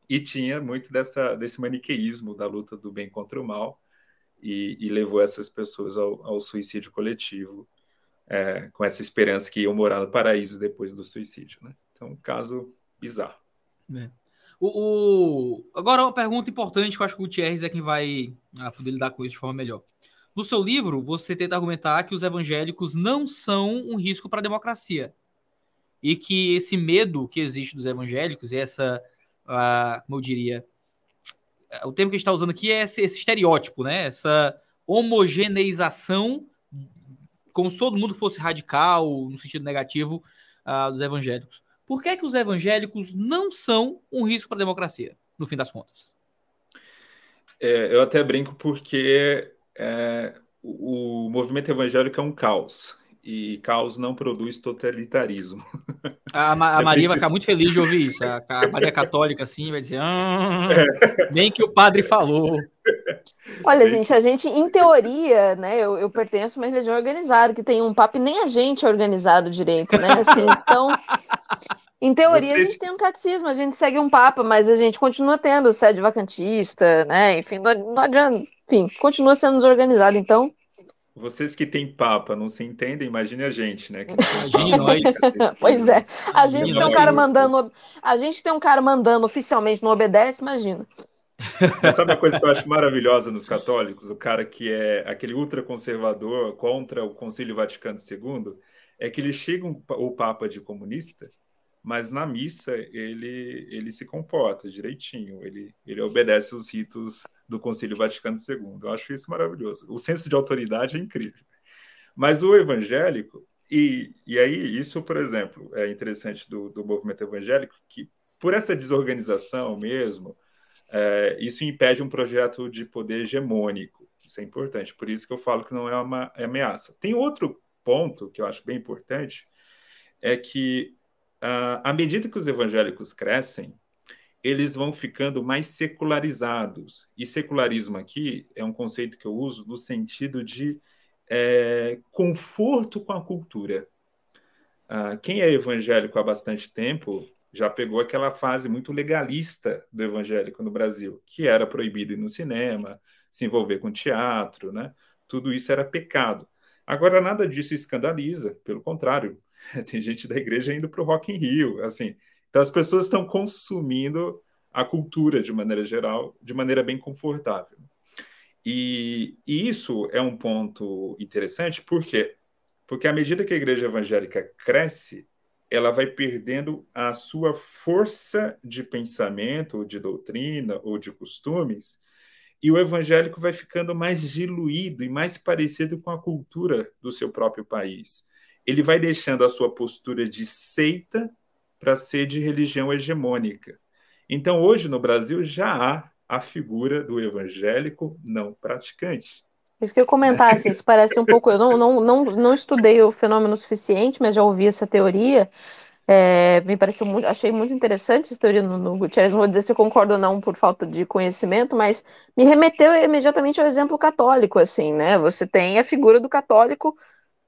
e tinha muito dessa, desse maniqueísmo da luta do bem contra o mal e, e levou essas pessoas ao, ao suicídio coletivo é, com essa esperança que iam morar no paraíso depois do suicídio. Né? Então, um caso bizarro. É. O, o, Agora, uma pergunta importante que eu acho que o Gutierrez é quem vai ah, poder lidar com isso de forma melhor. No seu livro, você tenta argumentar que os evangélicos não são um risco para a democracia. E que esse medo que existe dos evangélicos, essa, uh, como eu diria, o termo que a gente está usando aqui é esse, esse, estereótipo, né? Essa homogeneização, como se todo mundo fosse radical, no sentido negativo, uh, dos evangélicos. Por que, é que os evangélicos não são um risco para a democracia, no fim das contas? É, eu até brinco porque é, o, movimento evangélico é um caos e caos não produz totalitarismo. A, a Maria precisa... vai ficar muito feliz de ouvir isso. A, a Maria Católica, assim, vai dizer: ah, bem que o padre falou. Olha, gente, a gente, em teoria, né, eu, eu pertenço a uma religião organizada, que tem um papo e nem a gente é organizado direito, né? Assim, *laughs* então, em teoria, Vocês... a gente tem um catecismo, a gente segue um papa, mas a gente continua tendo sede vacantista, né? Enfim, não, não adianta, enfim, continua sendo desorganizado, então. Vocês que têm papa não se entendem, imagine a gente, né? Imagine nós. pois é. A gente tem um cara mandando. A gente tem um cara mandando oficialmente, não obedece, imagina. *laughs* Sabe uma coisa que eu acho maravilhosa nos católicos? O cara que é aquele ultraconservador contra o Concílio Vaticano II, é que ele chega um, o Papa de comunista, mas na missa ele, ele se comporta direitinho, ele, ele obedece os ritos do Concílio Vaticano II. Eu acho isso maravilhoso. O senso de autoridade é incrível. Mas o evangélico, e, e aí isso, por exemplo, é interessante do, do movimento evangélico, que por essa desorganização mesmo, é, isso impede um projeto de poder hegemônico. Isso é importante, por isso que eu falo que não é uma ameaça. Tem outro ponto que eu acho bem importante, é que uh, à medida que os evangélicos crescem, eles vão ficando mais secularizados. E secularismo aqui é um conceito que eu uso no sentido de é, conforto com a cultura. Uh, quem é evangélico há bastante tempo já pegou aquela fase muito legalista do evangélico no Brasil, que era proibido ir no cinema, se envolver com teatro, né? Tudo isso era pecado. Agora nada disso escandaliza, pelo contrário, *laughs* tem gente da igreja indo para o Rock in Rio, assim. Então as pessoas estão consumindo a cultura de maneira geral, de maneira bem confortável. E, e isso é um ponto interessante, por quê? Porque à medida que a igreja evangélica cresce, ela vai perdendo a sua força de pensamento, ou de doutrina, ou de costumes, e o evangélico vai ficando mais diluído e mais parecido com a cultura do seu próprio país. Ele vai deixando a sua postura de seita para ser de religião hegemônica. Então, hoje no Brasil já há a figura do evangélico não praticante. Isso que eu comentasse, isso parece um pouco. Eu não, não, não, não estudei o fenômeno suficiente, mas já ouvi essa teoria. É, me pareceu muito, achei muito interessante essa teoria no, no. Não vou dizer se concordo ou não por falta de conhecimento, mas me remeteu imediatamente ao exemplo católico, assim, né? Você tem a figura do católico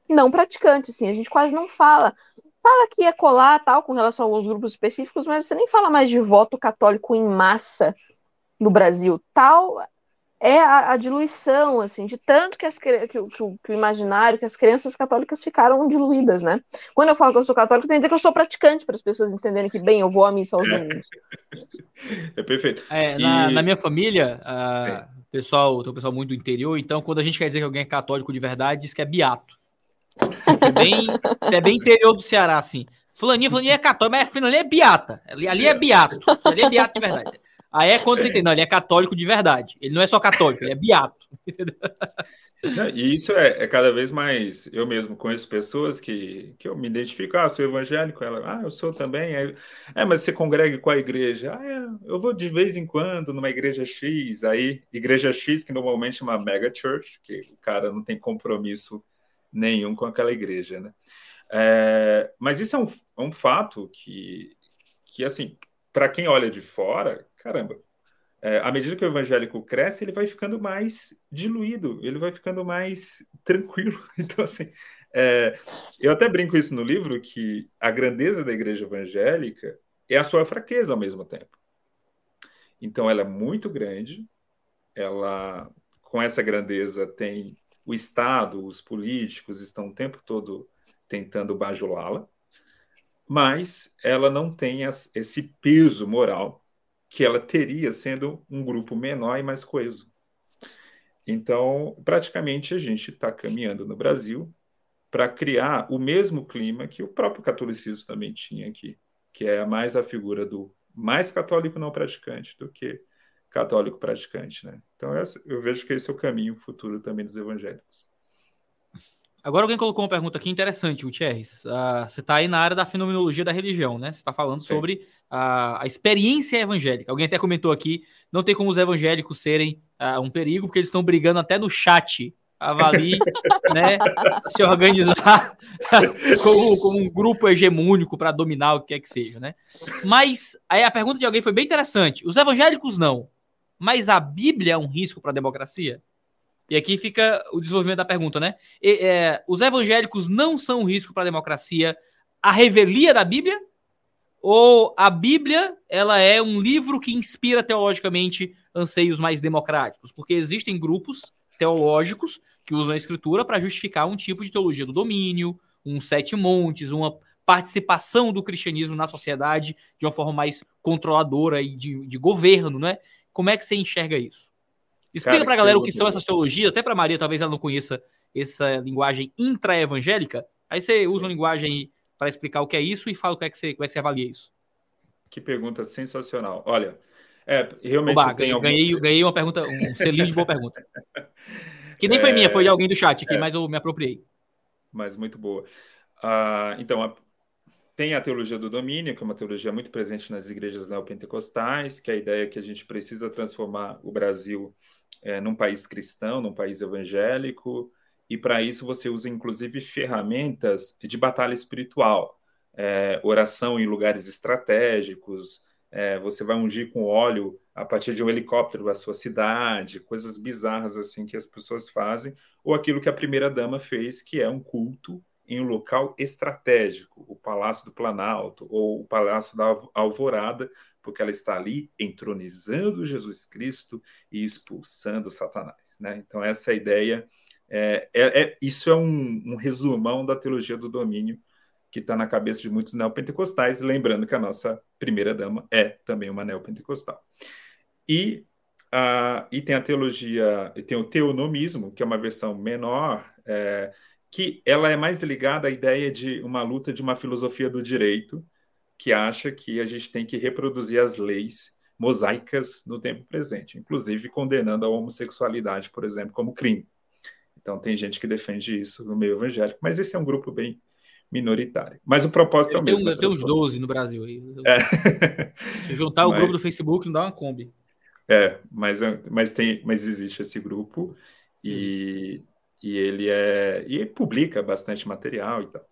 não praticante, assim, a gente quase não fala. Fala que ia colar tal com relação a alguns grupos específicos, mas você nem fala mais de voto católico em massa no Brasil. Tal é a, a, diluição, assim, de tanto que, as, que, que, que, o, imaginário, que as crenças católicas ficaram diluídas, né? Quando eu falo que eu sou católico, tem que dizer que eu sou praticante, para as pessoas entenderem que, bem, eu vou à missa aos domingos. *laughs* É perfeito. É, na, e... na, minha família, uh, pessoal, tem um pessoal muito do interior, então quando a gente quer dizer que alguém é católico de verdade, diz que é beato. Isso é bem, isso é bem interior do Ceará, assim. Fulaninha, fulaninha é católico, mas ali é beata. Ali, ali é beato. Ali é beato de verdade. Aí é quando você entende, não, ele é católico de verdade. Ele não é só católico, ele é beato. *laughs* e isso é, é, cada vez mais. Eu mesmo conheço pessoas que, que eu me identifico, ah, sou evangélico, ela, ah, eu sou também. Aí, é, mas você congrega com a igreja? Ah, é, eu vou de vez em quando numa igreja X, aí, igreja X, que normalmente é uma mega church, que o cara não tem compromisso nenhum com aquela igreja, né? É, mas isso é um, é um fato que, que assim, para quem olha de fora, caramba, é, à medida que o evangélico cresce, ele vai ficando mais diluído, ele vai ficando mais *laughs* tranquilo. Então, assim, é, eu até brinco isso no livro, que a grandeza da igreja evangélica é a sua fraqueza ao mesmo tempo. Então, ela é muito grande, ela, com essa grandeza, tem o Estado, os políticos estão o tempo todo tentando bajulá-la, mas ela não tem esse peso moral que ela teria sendo um grupo menor e mais coeso. Então, praticamente, a gente está caminhando no Brasil para criar o mesmo clima que o próprio catolicismo também tinha aqui, que é mais a figura do mais católico não praticante do que católico praticante, né? Então, eu vejo que esse é o caminho futuro também dos evangélicos. Agora alguém colocou uma pergunta aqui interessante, Gutierrez. Uh, você está aí na área da fenomenologia da religião, né? Você está falando Sim. sobre a, a, experiência evangélica. Alguém até comentou aqui, não tem como os evangélicos serem uh, um perigo, porque eles estão brigando até no chat. Avalie, *laughs* né? Se organizar *laughs* como, como, um grupo hegemônico para dominar o que quer que seja, né? Mas aí a pergunta de alguém foi bem interessante. Os evangélicos não, mas a Bíblia é um risco para a democracia? E aqui fica o desenvolvimento da pergunta, né? E, é, os evangélicos não são um risco para a democracia a revelia da Bíblia? Ou a Bíblia ela é um livro que inspira teologicamente anseios mais democráticos? Porque existem grupos teológicos que usam a escritura para justificar um tipo de teologia do domínio, um sete montes, uma participação do cristianismo na sociedade de uma forma mais controladora e de, de governo, né? Como é que você enxerga isso? Explica para a galera o que são essas teologias, até para Maria, talvez ela não conheça essa linguagem intraevangélica. Aí você usa uma linguagem para explicar o que é isso e fala o que é que você, como é que você avalia isso. Que pergunta sensacional. Olha, é, realmente Oba, tem ganhei, alguns... ganhei uma pergunta, um *laughs* selinho de boa pergunta. Que nem é... foi minha, foi de alguém do chat aqui, é... mas eu me apropriei. Mas muito boa. Uh, então, a, tem a teologia do domínio, que é uma teologia muito presente nas igrejas neopentecostais, que é a ideia que a gente precisa transformar o Brasil é, num país cristão, num país evangélico, e para isso você usa inclusive ferramentas de batalha espiritual, é, oração em lugares estratégicos, é, você vai ungir com óleo a partir de um helicóptero a sua cidade, coisas bizarras assim que as pessoas fazem, ou aquilo que a primeira dama fez, que é um culto em um local estratégico, o Palácio do Planalto ou o Palácio da Alvorada, porque ela está ali entronizando Jesus Cristo e expulsando Satanás. Né? Então, essa é ideia. É, é, é isso é um, um, resumão da teologia do domínio que está na cabeça de muitos neopentecostais, lembrando que a nossa primeira dama é também uma neopentecostal. E, uh, e tem a teologia, tem o teonomismo, que é uma versão menor, é, que ela é mais ligada à ideia de uma luta de uma filosofia do direito, que acha que a gente tem que reproduzir as leis mosaicas no tempo presente, inclusive condenando a homossexualidade, por exemplo, como crime. Então tem gente que defende isso no meio evangélico, mas esse é um grupo bem minoritário. Mas o propósito é o mesmo. Tem uns 12 no Brasil aí. É. Se juntar *laughs* mas, o grupo do Facebook, não dá uma Kombi. É, mas, mas, tem, mas existe esse grupo e, e ele é e publica bastante material e tal.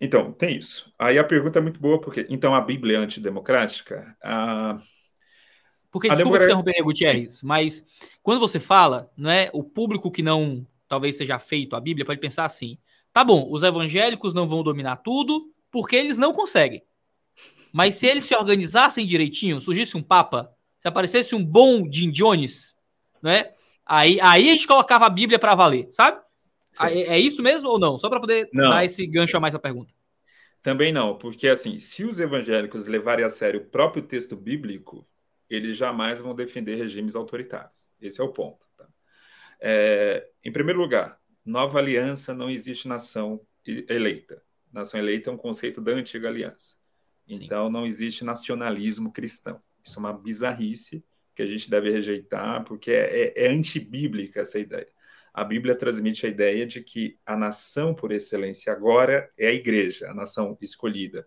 Então, tem isso. Aí a pergunta é muito boa, porque então a Bíblia é antidemocrática? A... Porque, a desculpa democracia... te interromper, Gutierrez, mas quando você fala, não é, o público que não talvez seja feito a Bíblia pode pensar assim: tá bom, os evangélicos não vão dominar tudo porque eles não conseguem. Mas se eles se organizassem direitinho, surgisse um papa, se aparecesse um bom Jim Jones, não é? Aí, aí a gente colocava a Bíblia para valer, sabe? É isso mesmo ou não? Só para poder não. dar esse gancho a mais a pergunta. Também não, porque assim, se os evangélicos levarem a sério o próprio texto bíblico, eles jamais vão defender regimes autoritários. Esse é o ponto. Tá? É, em primeiro lugar, nova aliança não existe nação eleita. Nação eleita é um conceito da antiga aliança. Então Sim. não existe nacionalismo cristão. Isso é uma bizarrice que a gente deve rejeitar, porque é, é, é antibíblica essa ideia a Bíblia transmite a ideia de que a nação por excelência agora é a igreja, a nação escolhida.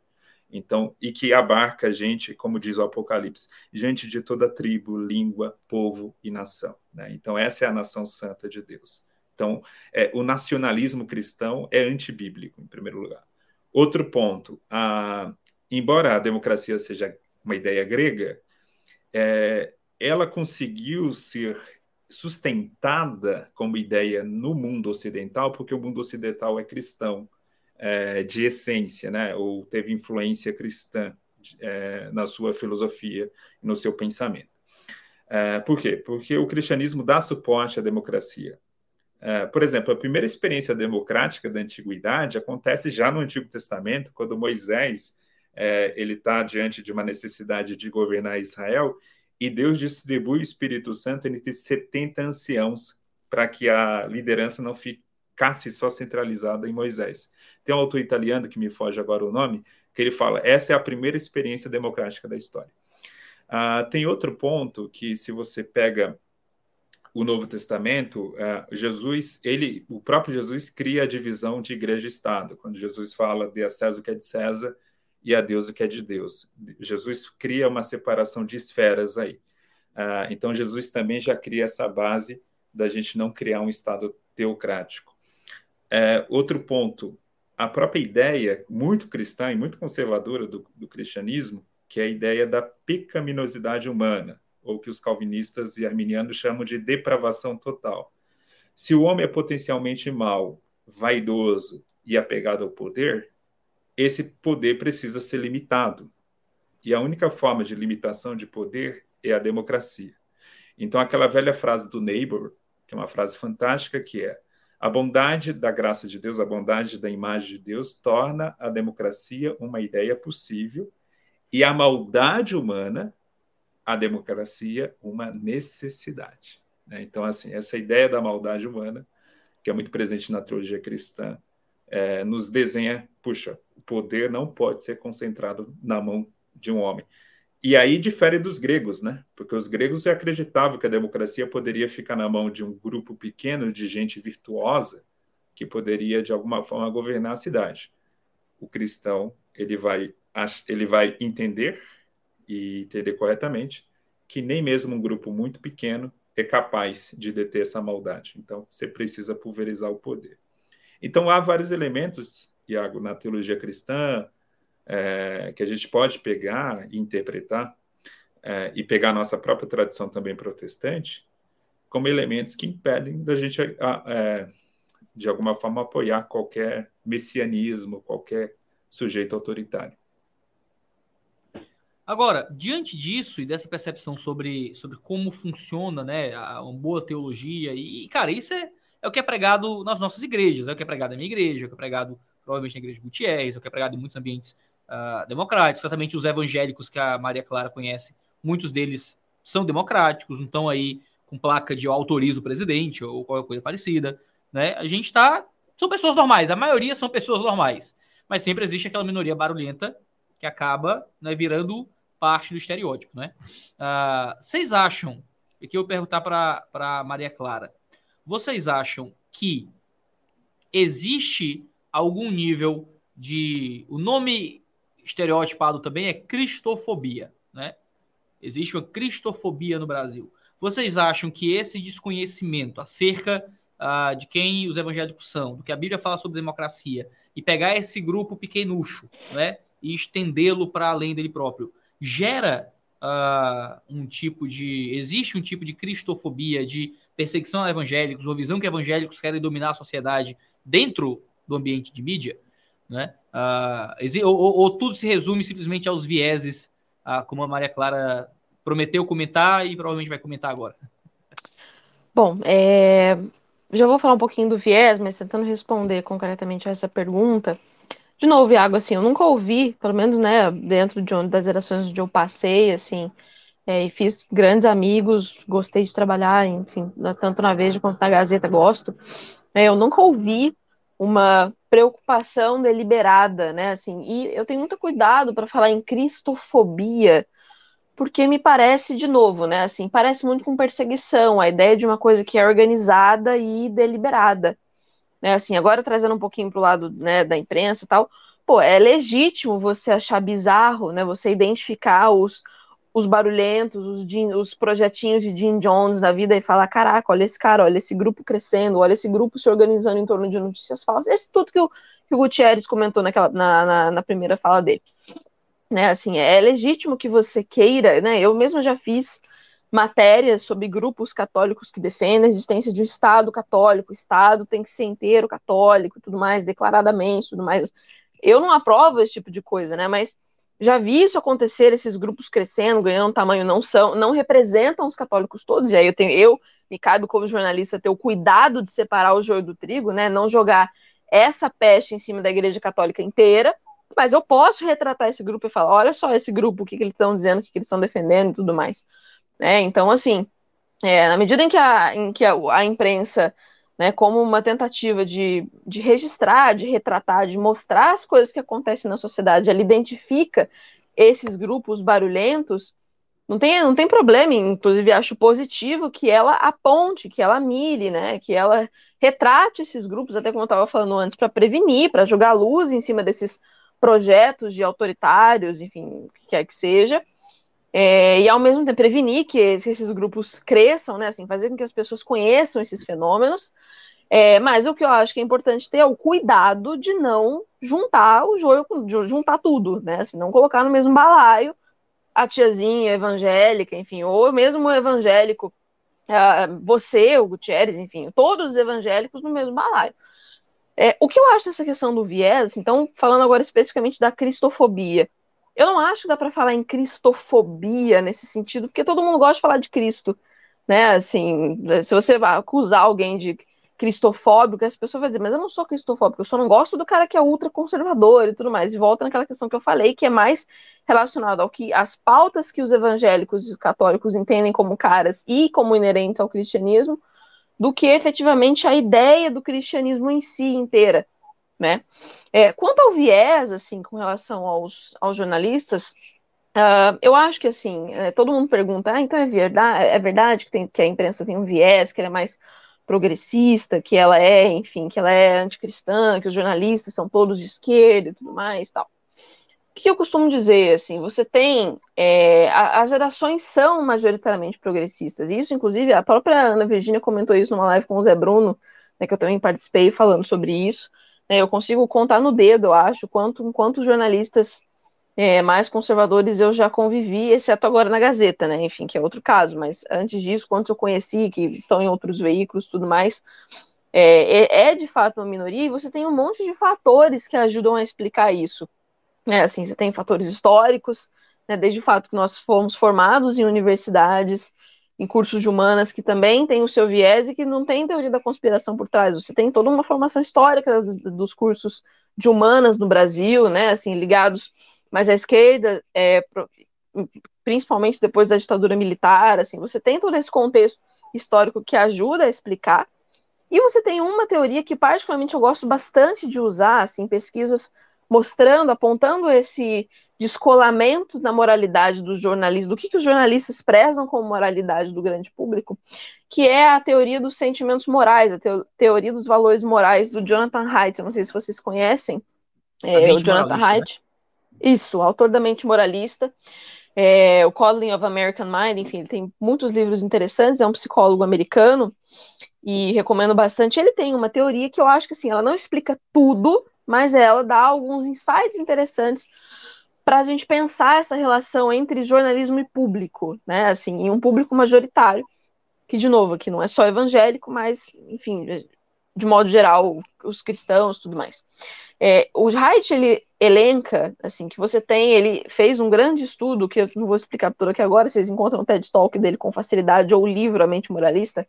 Então, e que abarca gente, como diz o Apocalipse, gente de toda tribo, língua, povo e nação. Né? Então, essa é a nação santa de Deus. Então, é, o nacionalismo cristão é antibíblico, em primeiro lugar. Outro ponto, a, embora a democracia seja uma ideia grega, é, ela conseguiu ser sustentada como ideia no mundo ocidental, porque o mundo ocidental é cristão é, de essência, né? ou teve influência cristã é, na sua filosofia e no seu pensamento. É, por quê? Porque o cristianismo dá suporte à democracia. É, por exemplo, a primeira experiência democrática da antiguidade acontece já no Antigo Testamento, quando Moisés é, ele está diante de uma necessidade de governar Israel e Deus distribui o Espírito Santo entre 70 anciãos para que a liderança não ficasse só centralizada em Moisés. Tem um autor italiano que me foge agora o nome, que ele fala: essa é a primeira experiência democrática da história. Ah, tem outro ponto que, se você pega o Novo Testamento, uh, Jesus, ele, o próprio Jesus cria a divisão de igreja e Estado. Quando Jesus fala de a César o que é de César e a Deus o que é de Deus, Jesus cria uma separação de esferas aí. Uh, então Jesus também já cria essa base da gente não criar um Estado teocrático. Uh, outro ponto, a própria ideia muito cristã e muito conservadora do, do cristianismo, que é a ideia da pecaminosidade humana ou que os calvinistas e arminianos chamam de depravação total. Se o homem é potencialmente mau, vaidoso e apegado ao poder, esse poder precisa ser limitado. E a única forma de limitação de poder é a democracia. Então, aquela velha frase do Neighbor, que é uma frase fantástica, que é a bondade da graça de Deus, a bondade da imagem de Deus, torna a democracia uma ideia possível e a maldade humana a democracia uma necessidade. Né? Então, assim, essa ideia da maldade humana, que é muito presente na teologia cristã, é, nos desenha, puxa, poder não pode ser concentrado na mão de um homem. E aí difere dos gregos, né? Porque os gregos acreditavam que a democracia poderia ficar na mão de um grupo pequeno de gente virtuosa que poderia de alguma forma governar a cidade. O cristão, ele vai ele vai entender e entender corretamente que nem mesmo um grupo muito pequeno é capaz de deter essa maldade. Então, você precisa pulverizar o poder. Então, há vários elementos, Iago, na teologia cristã, é, que a gente pode pegar e interpretar, é, e pegar a nossa própria tradição também protestante, como elementos que impedem da gente, é, de alguma forma, apoiar qualquer messianismo, qualquer sujeito autoritário. Agora, diante disso e dessa percepção sobre, sobre como funciona né, a, uma boa teologia, e, cara, isso é, é o que é pregado nas nossas igrejas, é o que é pregado na minha igreja, é o que é pregado provavelmente na igreja de Gutierrez, é o que é pregado em muitos ambientes uh, democráticos, certamente os evangélicos que a Maria Clara conhece, muitos deles são democráticos, não estão aí com placa de eu autorizo o presidente ou qualquer coisa parecida, né? A gente está são pessoas normais, a maioria são pessoas normais, mas sempre existe aquela minoria barulhenta que acaba né, virando parte do estereótipo, né? Uh, vocês acham, aqui eu vou perguntar para Maria Clara, vocês acham que existe algum nível de. O nome estereotipado também é cristofobia, né? Existe uma cristofobia no Brasil. Vocês acham que esse desconhecimento acerca uh, de quem os evangélicos são, do que a Bíblia fala sobre democracia, e pegar esse grupo pequenucho, né? E estendê-lo para além dele próprio, gera uh, um tipo de. Existe um tipo de cristofobia, de perseguição a evangélicos, ou visão que evangélicos querem dominar a sociedade dentro do ambiente de mídia, né? Uh, ou, ou, ou, tudo se resume simplesmente aos vieses, uh, como a Maria Clara prometeu comentar e provavelmente vai comentar agora. Bom, é... já vou falar um pouquinho do viés, mas tentando responder concretamente a essa pergunta. De novo, Iago, assim, eu nunca ouvi, pelo menos, né, dentro de onde, das gerações onde eu passei, assim, é, e fiz grandes amigos, gostei de trabalhar, enfim, tanto na Veja quanto na Gazeta, gosto. É, eu nunca ouvi uma preocupação deliberada, né, assim, e eu tenho muito cuidado para falar em cristofobia, porque me parece, de novo, né, assim, parece muito com perseguição, a ideia de uma coisa que é organizada e deliberada né? Assim, agora trazendo um pouquinho para o lado né, da imprensa e tal, pô, é legítimo você achar bizarro, né? Você identificar os, os barulhentos, os, os projetinhos de Jim Jones da vida e falar, caraca, olha esse cara, olha esse grupo crescendo, olha esse grupo se organizando em torno de notícias falsas. Esse tudo que o, que o Gutierrez comentou naquela, na, na, na primeira fala dele. Né, assim, é legítimo que você queira, né? Eu mesmo já fiz matérias sobre grupos católicos que defendem a existência de um Estado católico, o Estado tem que ser inteiro católico, tudo mais, declaradamente, tudo mais. Eu não aprovo esse tipo de coisa, né? Mas já vi isso acontecer, esses grupos crescendo, ganhando tamanho, não são, não representam os católicos todos. E aí eu tenho, eu me cabe como jornalista ter o cuidado de separar o joio do trigo, né? Não jogar essa peste em cima da Igreja Católica inteira, mas eu posso retratar esse grupo e falar, olha só esse grupo, o que, que eles estão dizendo, o que, que eles estão defendendo e tudo mais. Né? Então, assim, é, na medida em que a, em que a, a imprensa, né, como uma tentativa de, de registrar, de retratar, de mostrar as coisas que acontecem na sociedade, ela identifica esses grupos barulhentos, não tem, não tem problema, inclusive acho positivo que ela aponte, que ela mire, né, que ela retrate esses grupos, até como eu estava falando antes, para prevenir, para jogar luz em cima desses projetos de autoritários, enfim, o que quer que seja, é, e ao mesmo tempo prevenir que esses grupos cresçam, né, assim, fazer com que as pessoas conheçam esses fenômenos, é, mas o que eu acho que é importante ter é o cuidado de não juntar o joio, juntar tudo, né, assim, não colocar no mesmo balaio a tiazinha evangélica, enfim, ou mesmo o evangélico, uh, você, o Gutierrez, enfim, todos os evangélicos no mesmo balaio. É, o que eu acho dessa questão do viés, então, falando agora especificamente da cristofobia, eu não acho que dá para falar em cristofobia nesse sentido, porque todo mundo gosta de falar de Cristo, né? Assim, se você acusar alguém de cristofóbico, as pessoas vão dizer, mas eu não sou cristofóbico, eu só não gosto do cara que é ultra conservador e tudo mais. E volta naquela questão que eu falei, que é mais relacionado ao que as pautas que os evangélicos e católicos entendem como caras e como inerentes ao cristianismo, do que efetivamente a ideia do cristianismo em si inteira, né? É, quanto ao viés, assim, com relação aos, aos jornalistas, uh, eu acho que, assim, é, todo mundo pergunta, ah, então é verdade, é verdade que, tem, que a imprensa tem um viés, que ela é mais progressista, que ela é, enfim, que ela é anticristã, que os jornalistas são todos de esquerda e tudo mais, tal que eu costumo dizer, assim, você tem, é, as redações são majoritariamente progressistas, e isso, inclusive, a própria Ana Virginia comentou isso numa live com o Zé Bruno, né, que eu também participei falando sobre isso, né, eu consigo contar no dedo, eu acho, quanto, quantos jornalistas é, mais conservadores eu já convivi, exceto agora na Gazeta, né, enfim, que é outro caso, mas antes disso, quantos eu conheci, que estão em outros veículos tudo mais, é, é, é de fato uma minoria, e você tem um monte de fatores que ajudam a explicar isso, né, assim, você tem fatores históricos, né, desde o fato que nós fomos formados em universidades, em cursos de humanas que também tem o seu viés e que não tem teoria da conspiração por trás. Você tem toda uma formação histórica dos, cursos de humanas no Brasil, né, assim, ligados mais à esquerda, é, principalmente depois da ditadura militar, assim, você tem todo esse contexto histórico que ajuda a explicar. E você tem uma teoria que particularmente eu gosto bastante de usar, assim, pesquisas mostrando, apontando esse descolamento na moralidade dos jornalistas, do que, que os jornalistas prezam como moralidade do grande público, que é a teoria dos sentimentos morais, a teoria dos valores morais do Jonathan Haidt. Eu não sei se vocês conhecem é, o Jonathan Haidt. Né? Isso, autor da Mente Moralista. É, o Coddling of American Mind, enfim, ele tem muitos livros interessantes, é um psicólogo americano e recomendo bastante. Ele tem uma teoria que eu acho que assim, ela não explica tudo, mas ela dá alguns insights interessantes para a gente pensar essa relação entre jornalismo e público, né? Assim, em um público majoritário, que de novo aqui não é só evangélico, mas enfim, de modo geral, os cristãos, tudo mais. É, o Haidt ele elenca, assim, que você tem, ele fez um grande estudo que eu não vou explicar tudo aqui agora, vocês encontram o TED Talk dele com facilidade ou o livro A Mente Moralista,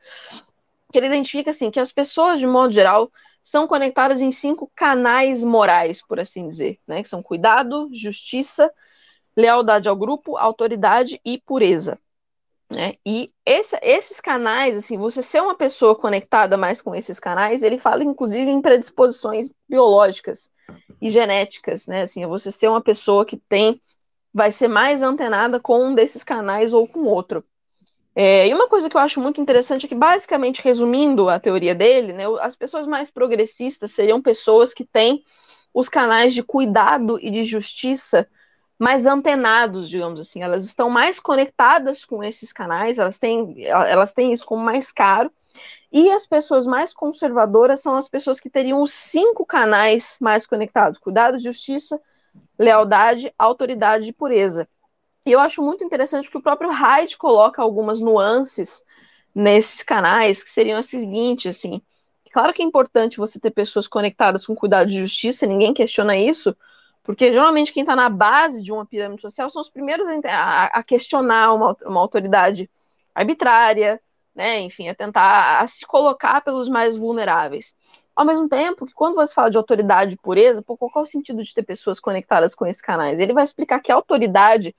que ele identifica assim que as pessoas de modo geral são conectadas em cinco canais morais, por assim dizer, né? Que são cuidado, justiça, lealdade ao grupo, autoridade e pureza. Né? E esse, esses canais, assim, você ser uma pessoa conectada mais com esses canais, ele fala inclusive em predisposições biológicas e genéticas, né? Assim, você ser uma pessoa que tem, vai ser mais antenada com um desses canais ou com outro. É, e uma coisa que eu acho muito interessante é que, basicamente, resumindo a teoria dele, né, as pessoas mais progressistas seriam pessoas que têm os canais de cuidado e de justiça mais antenados, digamos assim. Elas estão mais conectadas com esses canais, elas têm, elas têm isso como mais caro. E as pessoas mais conservadoras são as pessoas que teriam os cinco canais mais conectados: cuidado, justiça, lealdade, autoridade e pureza. E eu acho muito interessante que o próprio Hyde coloca algumas nuances nesses canais, que seriam as seguintes, assim. Claro que é importante você ter pessoas conectadas com cuidado de justiça, ninguém questiona isso, porque geralmente quem está na base de uma pirâmide social são os primeiros a, a questionar uma, uma autoridade arbitrária, né? Enfim, a tentar a se colocar pelos mais vulneráveis. Ao mesmo tempo que quando você fala de autoridade e pureza, pô, qual é o sentido de ter pessoas conectadas com esses canais? Ele vai explicar que a autoridade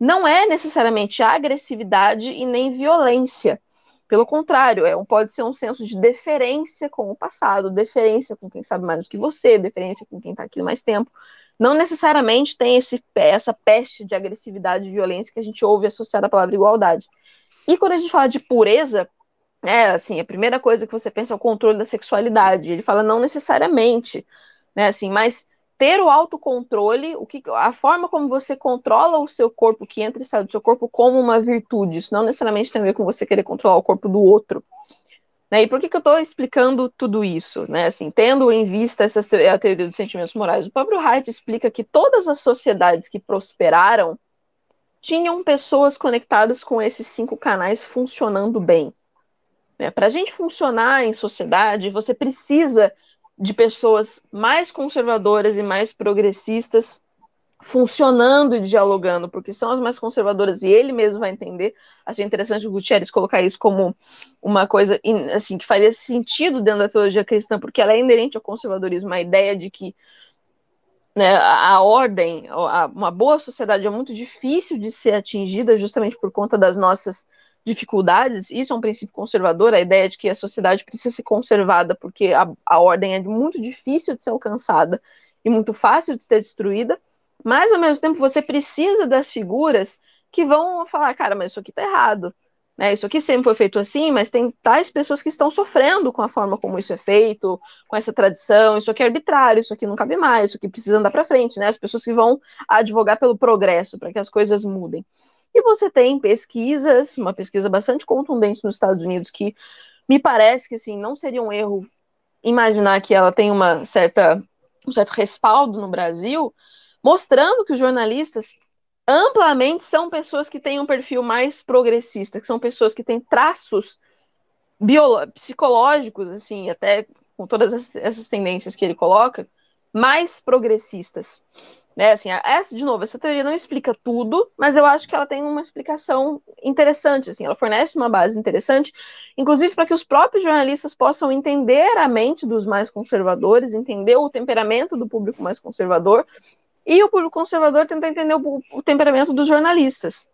não é necessariamente agressividade e nem violência. Pelo contrário, é um, pode ser um senso de deferência com o passado, deferência com quem sabe mais do que você, deferência com quem está aqui mais tempo. Não necessariamente tem esse, essa peste de agressividade e violência que a gente ouve associada à palavra igualdade. E quando a gente fala de pureza, é assim, a primeira coisa que você pensa é o controle da sexualidade. Ele fala não necessariamente, né? Assim, mas ter o autocontrole, o que, a forma como você controla o seu corpo, que entra e sai do seu corpo, como uma virtude. Isso não necessariamente tem a ver com você querer controlar o corpo do outro. Né? E por que, que eu estou explicando tudo isso? Né? Assim, tendo em vista essa a teoria dos sentimentos morais, o próprio Haidt explica que todas as sociedades que prosperaram tinham pessoas conectadas com esses cinco canais funcionando bem. Né? Para a gente funcionar em sociedade, você precisa de pessoas mais conservadoras e mais progressistas funcionando e dialogando, porque são as mais conservadoras e ele mesmo vai entender. Achei interessante o Gutierrez colocar isso como uma coisa assim que faria sentido dentro da teologia cristã, porque ela é inerente ao conservadorismo, a ideia de que né, a ordem, a, uma boa sociedade é muito difícil de ser atingida justamente por conta das nossas dificuldades, isso é um princípio conservador, a ideia de que a sociedade precisa ser conservada porque a, a ordem é muito difícil de ser alcançada e muito fácil de ser destruída, mas ao mesmo tempo você precisa das figuras que vão falar, cara, mas isso aqui tá errado, né? Isso aqui sempre foi feito assim, mas tem tais pessoas que estão sofrendo com a forma como isso é feito, com essa tradição, isso aqui é arbitrário, isso aqui não cabe mais, isso aqui precisa andar para frente, né? As pessoas que vão advogar pelo progresso, para que as coisas mudem. E você tem pesquisas, uma pesquisa bastante contundente nos Estados Unidos, que me parece que assim, não seria um erro imaginar que ela tem uma certa, um certo respaldo no Brasil, mostrando que os jornalistas amplamente são pessoas que têm um perfil mais progressista, que são pessoas que têm traços psicológicos, assim, até com todas essas tendências que ele coloca, mais progressistas. Né, assim, essa, de novo, essa teoria não explica tudo, mas eu acho que ela tem uma explicação interessante, assim, ela fornece uma base interessante, inclusive para que os próprios jornalistas possam entender a mente dos mais conservadores, entender o temperamento do público mais conservador, e o público conservador tentar entender o, o temperamento dos jornalistas.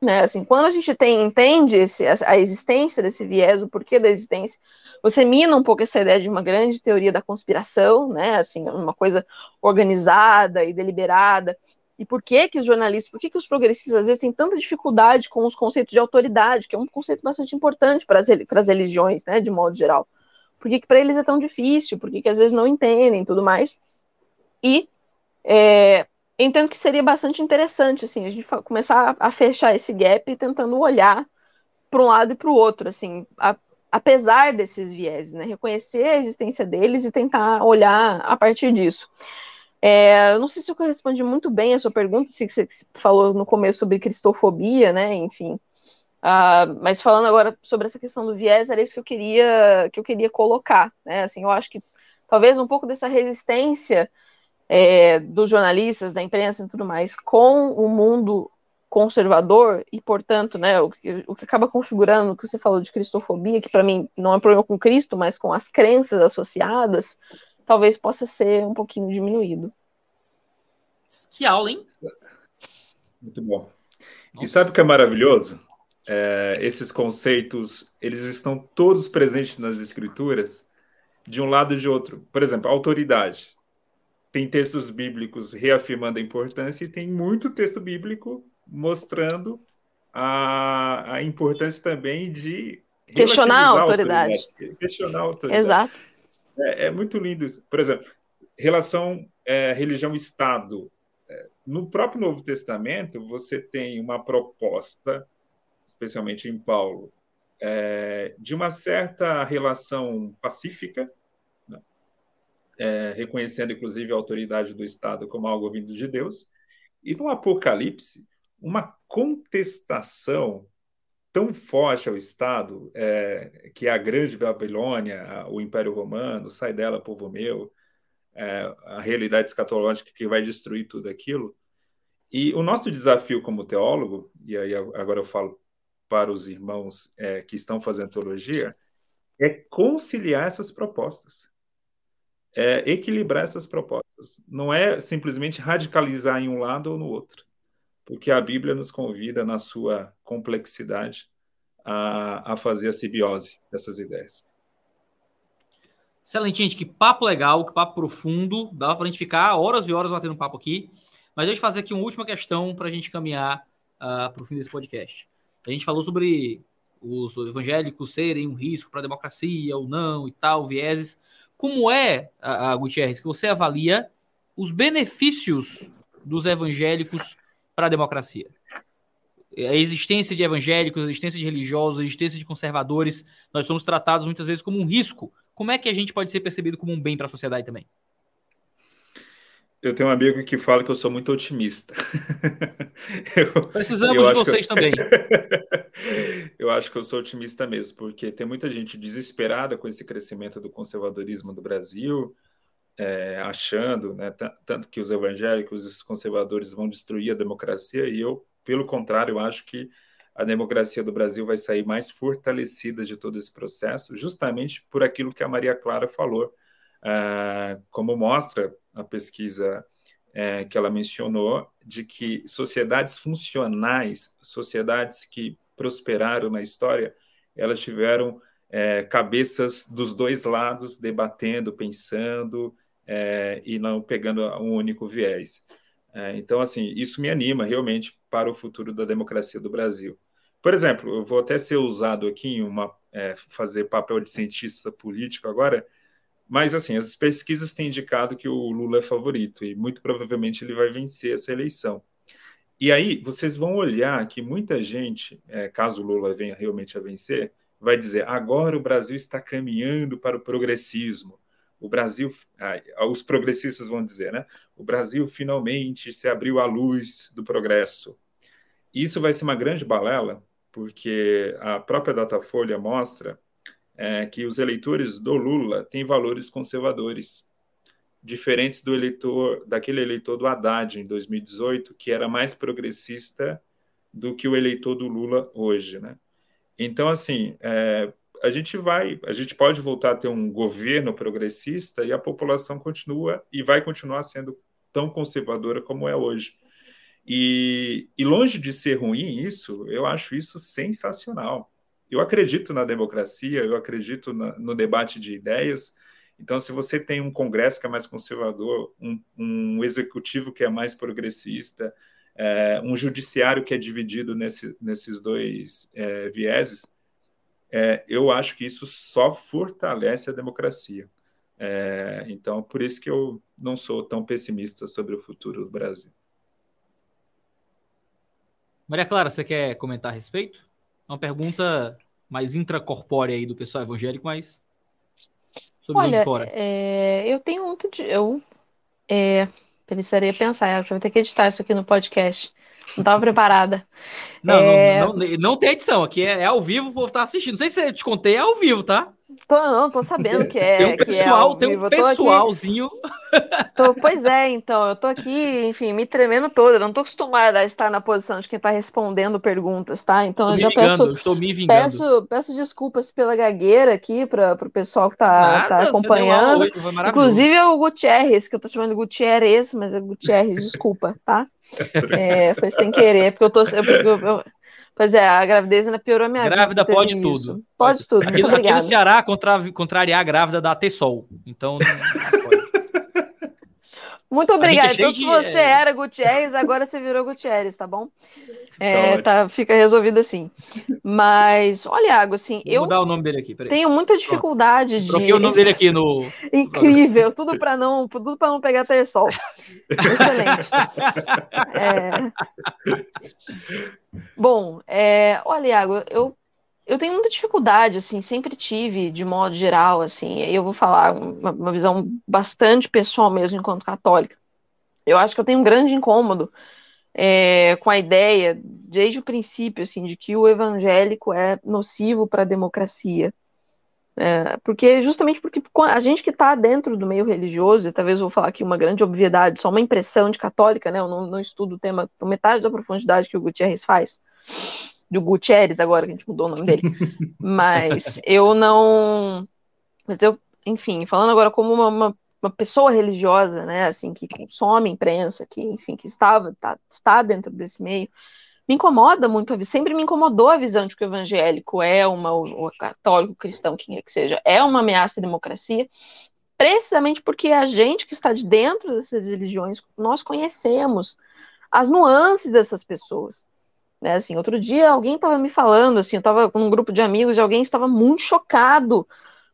Né, assim, quando a gente tem, entende esse, a, a existência desse viés, o porquê da existência, você mina um pouco essa ideia de uma grande teoria da conspiração, né? Assim, uma coisa organizada e deliberada. E por que que os jornalistas, por que que os progressistas às vezes têm tanta dificuldade com os conceitos de autoridade, que é um conceito bastante importante para as, para as religiões, né, de modo geral? Por que que para eles é tão difícil? Por que que às vezes não entendem tudo mais? E é, entendo que seria bastante interessante, assim, a gente começar a fechar esse gap tentando olhar para um lado e para o outro, assim, a, apesar desses viés, né? Reconhecer a existência deles e tentar olhar a partir disso. É, eu não sei se eu respondi muito bem a sua pergunta, se você falou no começo sobre cristofobia, né? Enfim. Uh, mas falando agora sobre essa questão do viés, era isso que eu queria que eu queria colocar, né? Assim, eu acho que talvez um pouco dessa resistência é, dos jornalistas, da imprensa e tudo mais com o mundo conservador e, portanto, né, o que, o que acaba configurando o que você falou de cristofobia, que para mim não é um problema com Cristo, mas com as crenças associadas, talvez possa ser um pouquinho diminuído. Que aula, hein? Muito bom. Nossa. E sabe o que é maravilhoso? É, esses conceitos, eles estão todos presentes nas escrituras, de um lado e de outro. Por exemplo, autoridade. Tem textos bíblicos reafirmando a importância e tem muito texto bíblico mostrando a, a importância também de questionar a autoridade. autoridade. Questionar a autoridade. Exato. É, é muito lindo isso. Por exemplo, relação é, religião-estado. É, no próprio Novo Testamento, você tem uma proposta, especialmente em Paulo, é, de uma certa relação pacífica, né? é, reconhecendo inclusive a autoridade do Estado como algo vindo de Deus. E no Apocalipse, uma contestação tão forte ao Estado, é, que é a grande Babilônia, o Império Romano, sai dela, povo meu, é, a realidade escatológica que vai destruir tudo aquilo. E o nosso desafio como teólogo, e aí agora eu falo para os irmãos é, que estão fazendo teologia é conciliar essas propostas, é equilibrar essas propostas. Não é simplesmente radicalizar em um lado ou no outro, porque a Bíblia nos convida, na sua complexidade, a, a fazer a simbiose dessas ideias. Excelente, gente. Que papo legal, que papo profundo. Dá para a gente ficar horas e horas batendo papo aqui. Mas deixa eu fazer aqui uma última questão para a gente caminhar uh, ah, para o fim desse podcast. A gente falou sobre os evangélicos serem um risco para a democracia ou não e tal, vieses. Como é, a, a Gutierrez, que você avalia os benefícios dos evangélicos para a democracia? A existência de evangélicos, a existência de religiosos, a existência de conservadores, nós somos tratados muitas vezes como um risco. Como é que a gente pode ser percebido como um bem para a sociedade também? Eu tenho um amigo que fala que eu sou muito otimista. *laughs* eu, Precisamos eu de vocês eu... também. *laughs* eu acho que eu sou otimista mesmo, porque tem muita gente desesperada com esse crescimento do conservadorismo do Brasil, é, achando, né, tanto que os evangélicos os conservadores vão destruir a democracia, e eu, pelo contrário, acho que a democracia do Brasil vai sair mais fortalecida de todo esse processo, justamente por aquilo que a Maria Clara falou, uh, como mostra a pesquisa é, que ela mencionou, de que sociedades funcionais, sociedades que prosperaram na história, elas tiveram é, cabeças dos dois lados debatendo, pensando é, e não pegando um único viés. É, então, assim, isso me anima realmente para o futuro da democracia do Brasil. Por exemplo, eu vou até ser usado aqui em uma é, fazer papel de cientista político agora, mas, assim, as pesquisas têm indicado que o Lula é favorito e muito provavelmente ele vai vencer essa eleição. E aí, vocês vão olhar que muita gente, é, caso o Lula venha realmente a vencer, vai dizer: agora o Brasil está caminhando para o progressismo. O Brasil, ah, os progressistas vão dizer, né? O Brasil finalmente se abriu à luz do progresso. Isso vai ser uma grande balela, porque a própria Datafolha mostra é, que os eleitores do Lula têm valores conservadores, diferentes do eleitor, daquele eleitor do Haddad em 2018, que era mais progressista do que o eleitor do Lula hoje, né? Então, assim, é, a gente vai, a gente pode voltar a ter um governo progressista e a população continua e vai continuar sendo tão conservadora como é hoje. E, e longe de ser ruim isso, eu acho isso sensacional eu acredito na democracia, eu acredito na, no debate de ideias. Então, se você tem um Congresso que é mais conservador, um, um executivo que é mais progressista, é, um judiciário que é dividido nesse, nesses dois é, vieses, é, eu acho que isso só fortalece a democracia. É, então, por isso que eu não sou tão pessimista sobre o futuro do Brasil. Maria Clara, você quer comentar a respeito? uma pergunta mais intracorpórea aí do pessoal evangélico, mas sobre Olha, de fora. É, eu tenho muito de. Eu é, precisaria pensar, você vai ter que editar isso aqui no podcast. Não estava preparada. Não, é... não, não, não, tem edição. Aqui é, é, ao vivo, o povo tá assistindo. Não sei se eu te contei, é ao vivo, tá? Tô, não, tô sabendo que é. Tem um pessoal, é tem um pessoalzinho. Tô, pois é, então, eu tô aqui, enfim, me tremendo toda. Eu não tô acostumada a estar na posição de quem tá respondendo perguntas, tá? Então eu já vingando, peço. estou me vingando. Peço, peço desculpas pela gagueira aqui para o pessoal que tá, Nada, tá acompanhando. Hoje, Inclusive é o Gutierrez, que eu tô chamando de Gutierrez, mas é Gutierrez, desculpa, tá? *laughs* É, foi sem querer, porque eu tô. Eu, eu, Pois é, a gravidez ainda piorou a minha grávida vida. Grávida pode tudo. Pode, pode tudo. Aqui, aqui no Ceará, contra, contrariar a grávida dá ter sol. Então. Muito obrigada. Então, se você é... era Gutierrez, agora você virou Gutierrez, tá bom? É, tá, fica resolvido assim. Mas, olha, Água, assim, Vou eu. mudar o nome dele aqui, peraí. Tenho muita dificuldade Pronto. de. Troquei o nome dele aqui no. *laughs* Incrível, tudo para não, tudo para não pegar sol. Excelente. *laughs* É... Bom, é... olha, Iago, eu eu tenho muita dificuldade, assim, sempre tive, de modo geral, assim, eu vou falar uma, uma, visão bastante pessoal mesmo, enquanto católica. Eu acho que eu tenho um grande incômodo é, com a ideia, desde o princípio, assim, de que o evangélico é nocivo para a democracia. É, porque justamente porque a gente que está dentro do meio religioso, e talvez eu vou falar aqui uma grande obviedade, só uma impressão de católica, né? Eu não, não estudo o tema com metade da profundidade que o Gutierrez faz. Do Gutierrez agora, que a gente mudou o nome dele. *laughs* Mas eu não. Mas eu, enfim, falando agora como uma, uma, uma, pessoa religiosa, né, assim, que consome imprensa, que, enfim, que estava, tá, está dentro desse meio, me incomoda muito, sempre me incomodou a visão de que o evangélico é uma, o católico, cristão, quem é que seja, é uma ameaça à democracia, precisamente porque a gente que está de dentro dessas religiões, nós conhecemos as nuances dessas pessoas. Né, assim, outro dia alguém estava me falando, assim, eu estava com um grupo de amigos e alguém estava muito chocado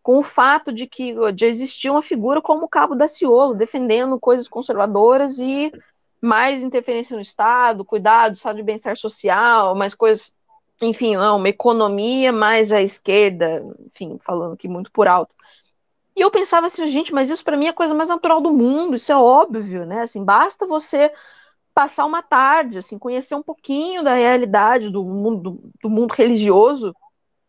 com o fato de que de existir uma figura como o Cabo da Ciolo, defendendo coisas conservadoras e mais interferência no Estado, cuidado, Estado de bem-estar social, mais coisas, enfim, uma economia mais à esquerda, enfim, falando aqui muito por alto. E eu pensava assim, gente, mas isso para mim é a coisa mais natural do mundo, isso é óbvio, né? Assim, basta você passar uma tarde, assim, conhecer um pouquinho da realidade do mundo, do mundo religioso,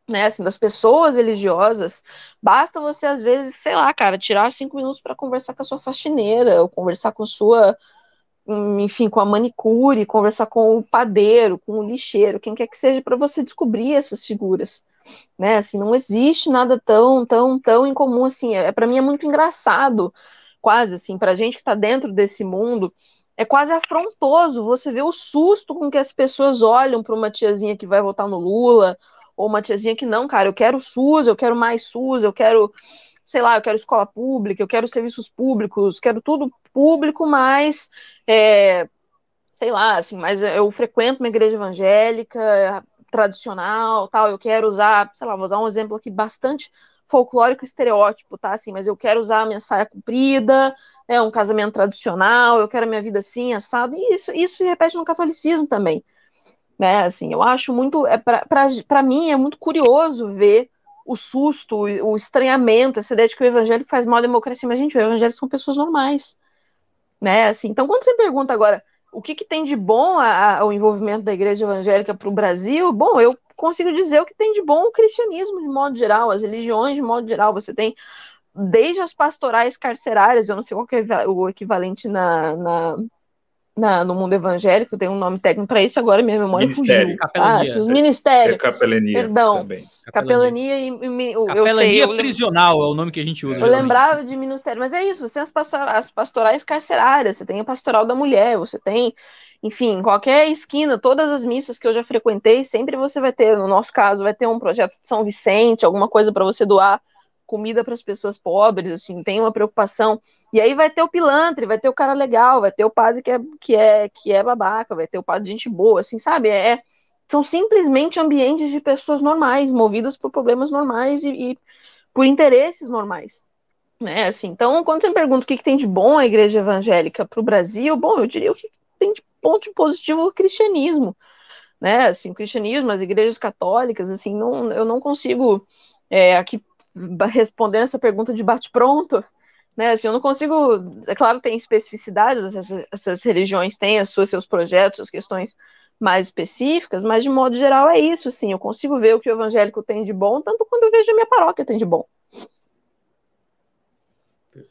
né, assim, das pessoas religiosas, basta você, às vezes, sei lá, cara, tirar cinco minutos para conversar com a sua faxineira, ou conversar com a sua enfim, com a manicure, conversar com o padeiro, com o lixeiro, quem quer que seja, para você descobrir essas figuras. Né, assim, não existe nada tão, tão, tão incomum assim. É, para mim é muito engraçado, quase assim, para gente que está dentro desse mundo, é quase afrontoso você ver o susto com que as pessoas olham para uma tiazinha que vai votar no Lula, ou uma tiazinha que não, cara, eu quero SUS, eu quero mais SUS, eu quero sei lá, eu quero escola pública, eu quero serviços públicos, quero tudo público, mas, é, sei lá, assim, mas eu frequento uma igreja evangélica tradicional, tal, eu quero usar, sei lá, vou usar um exemplo aqui bastante folclórico estereótipo, tá, assim, mas eu quero usar a minha saia comprida, é um casamento tradicional, eu quero a minha vida assim, assado, e isso, isso se repete no catolicismo também, né, assim, eu acho muito, é, para mim é muito curioso ver o susto, o estranhamento, essa ideia de que o evangelho faz mal à democracia, mas, gente, o evangelho são pessoas normais, né, assim, então quando você pergunta agora o que, que tem de bom a, a, o envolvimento da igreja evangélica para o Brasil, bom, eu consigo dizer o que tem de bom o cristianismo de modo geral, as religiões de modo geral, você tem desde as pastorais carcerárias, eu não sei qual é o equivalente na, na na, no mundo evangélico, tem um nome técnico para isso, agora minha memória ministério. fugiu. Capelania. Ah, ministério. É capelania Perdão. Também. Capelania, e, e eu Capelania sei, eu prisional é o nome que a gente usa. Eu lembrava de ministério, mas é isso, você tem as, pastorais, as pastorais carcerárias, você tem a pastoral da mulher, você tem, enfim, qualquer esquina, todas as missas que eu já frequentei, sempre você vai ter, no nosso caso, vai ter um projeto de São Vicente, alguma coisa para você doar comida para as pessoas pobres, assim, tem uma preocupação. E aí vai ter o pilantre, vai ter o cara legal, vai ter o padre que é, que é, que é babaca, vai ter o padre de gente boa, assim, sabe? É, são simplesmente ambientes de pessoas normais, movidas por problemas normais e, e por interesses normais. Né, assim, então, quando você me pergunta o que, que tem de bom a igreja evangélica para o Brasil, bom, eu diria o que tem de ponto positivo o cristianismo, né, assim, o cristianismo, as igrejas católicas, assim, não, eu não consigo é, aqui respondendo essa pergunta de bate-pronto, né, assim, eu não consigo, é claro, tem especificidades, essas, essas religiões têm as suas, seus projetos, as questões mais específicas, mas de modo geral é isso, assim, eu consigo ver o que o evangélico tem de bom, tanto quando eu vejo a minha paróquia tem de bom.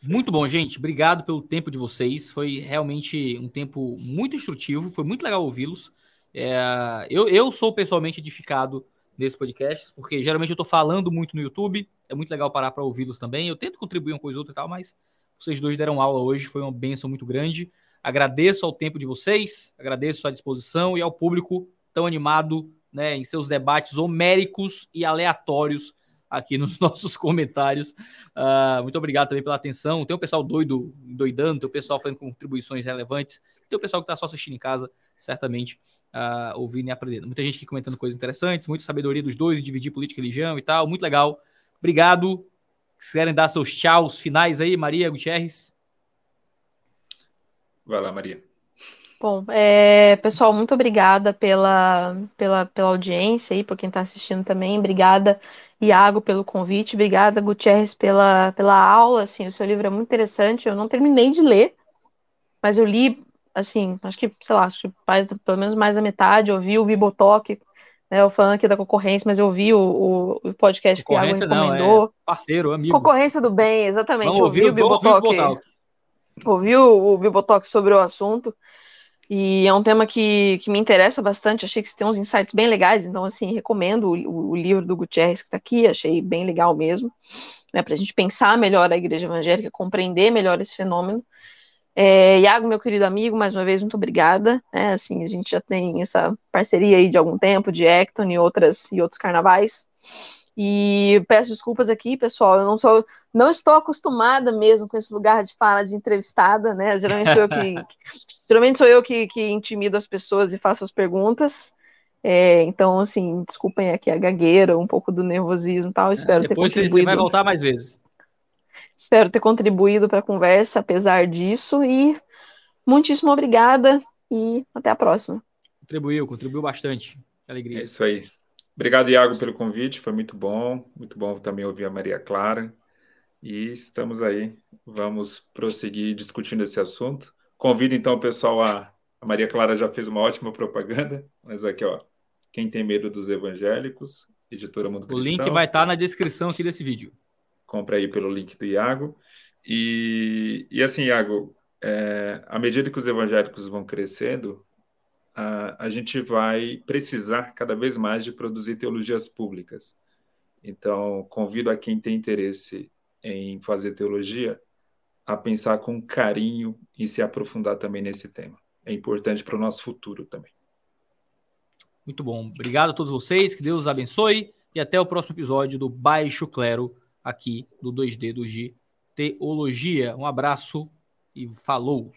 Muito bom, gente. Obrigado pelo tempo de vocês. Foi realmente um tempo muito instrutivo. Foi muito legal ouvi-los. É, eu, eu sou pessoalmente edificado nesse podcast, porque geralmente eu estou falando muito no YouTube, é muito legal parar para ouvi-los também. Eu tento contribuir uma coisa ou outra e tal, mas vocês dois deram aula hoje, foi uma benção muito grande. Agradeço ao tempo de vocês, agradeço a disposição e ao público tão animado né, em seus debates homéricos e aleatórios aqui nos *laughs* nossos comentários. Uh, muito obrigado também pela atenção. Tem o pessoal doido, doidando, tem o pessoal fazendo contribuições relevantes, tem o pessoal que está só assistindo em casa, certamente uh, ouvindo e aprendendo. Muita gente aqui comentando coisas interessantes, muita sabedoria dos dois, dividir política e religião e tal, muito legal. Obrigado. Se querem dar seus tchauz finais aí, Maria Gutierrez? Vai lá, Maria. Bom, é, pessoal, muito obrigada pela, pela, pela audiência aí, por quem está assistindo também. Obrigada, Iago, pelo convite. Obrigada, Gutierrez, pela, pela aula. Assim, o seu livro é muito interessante. Eu não terminei de ler, mas eu li assim, acho que, sei lá, acho que mais, pelo menos mais da metade, eu vi o Bibotalk, né, eu falando aqui da concorrência, mas eu vi o, o podcast que o Iago recomendou. Não, é parceiro, amigo. Concorrência do bem, exatamente. Vamos ouvir, o Bibotalk. Ouvi o, o Bibotalk sobre o assunto. E é um tema que, que me interessa bastante. Achei que você tem uns insights bem legais, então, assim, recomendo o, o livro do Gutierrez que está aqui, achei bem legal mesmo, né, para a gente pensar melhor a igreja evangélica, compreender melhor esse fenômeno. É, Iago, meu querido amigo, mais uma vez, muito obrigada. É, assim, a gente já tem essa parceria aí de algum tempo, de Acton e, outras, e outros carnavais. E peço desculpas aqui, pessoal. Eu não sou, não estou acostumada mesmo com esse lugar de fala de entrevistada, né? Geralmente sou eu que, *laughs* geralmente sou eu que, que intimido as pessoas e faço as perguntas. É, então, assim, desculpem aqui a gagueira, um pouco do nervosismo e tal. Espero é, ter contribuído. Depois você vai voltar mais vezes. Espero ter contribuído para a conversa, apesar disso. E muitíssimo obrigada e até a próxima. Contribuiu, contribuiu bastante. Que alegria. É isso aí. Obrigado, Iago, pelo convite. Foi muito bom. Muito bom também ouvir a Maria Clara. E estamos aí. Vamos prosseguir discutindo esse assunto. Convido então o pessoal a. A Maria Clara já fez uma ótima propaganda, mas aqui, ó. Quem tem medo dos evangélicos, editora Mundo Cristão. O link vai estar na descrição aqui desse vídeo. Compre aí pelo link do Iago. E, e assim, Iago, é, à medida que os evangélicos vão crescendo, a, a gente vai precisar cada vez mais de produzir teologias públicas. Então, convido a quem tem interesse em fazer teologia a pensar com carinho e se aprofundar também nesse tema. É importante para o nosso futuro também. Muito bom. Obrigado a todos vocês, que Deus os abençoe e até o próximo episódio do Baixo Clero aqui do 2 d G Teologia. Um abraço e falou!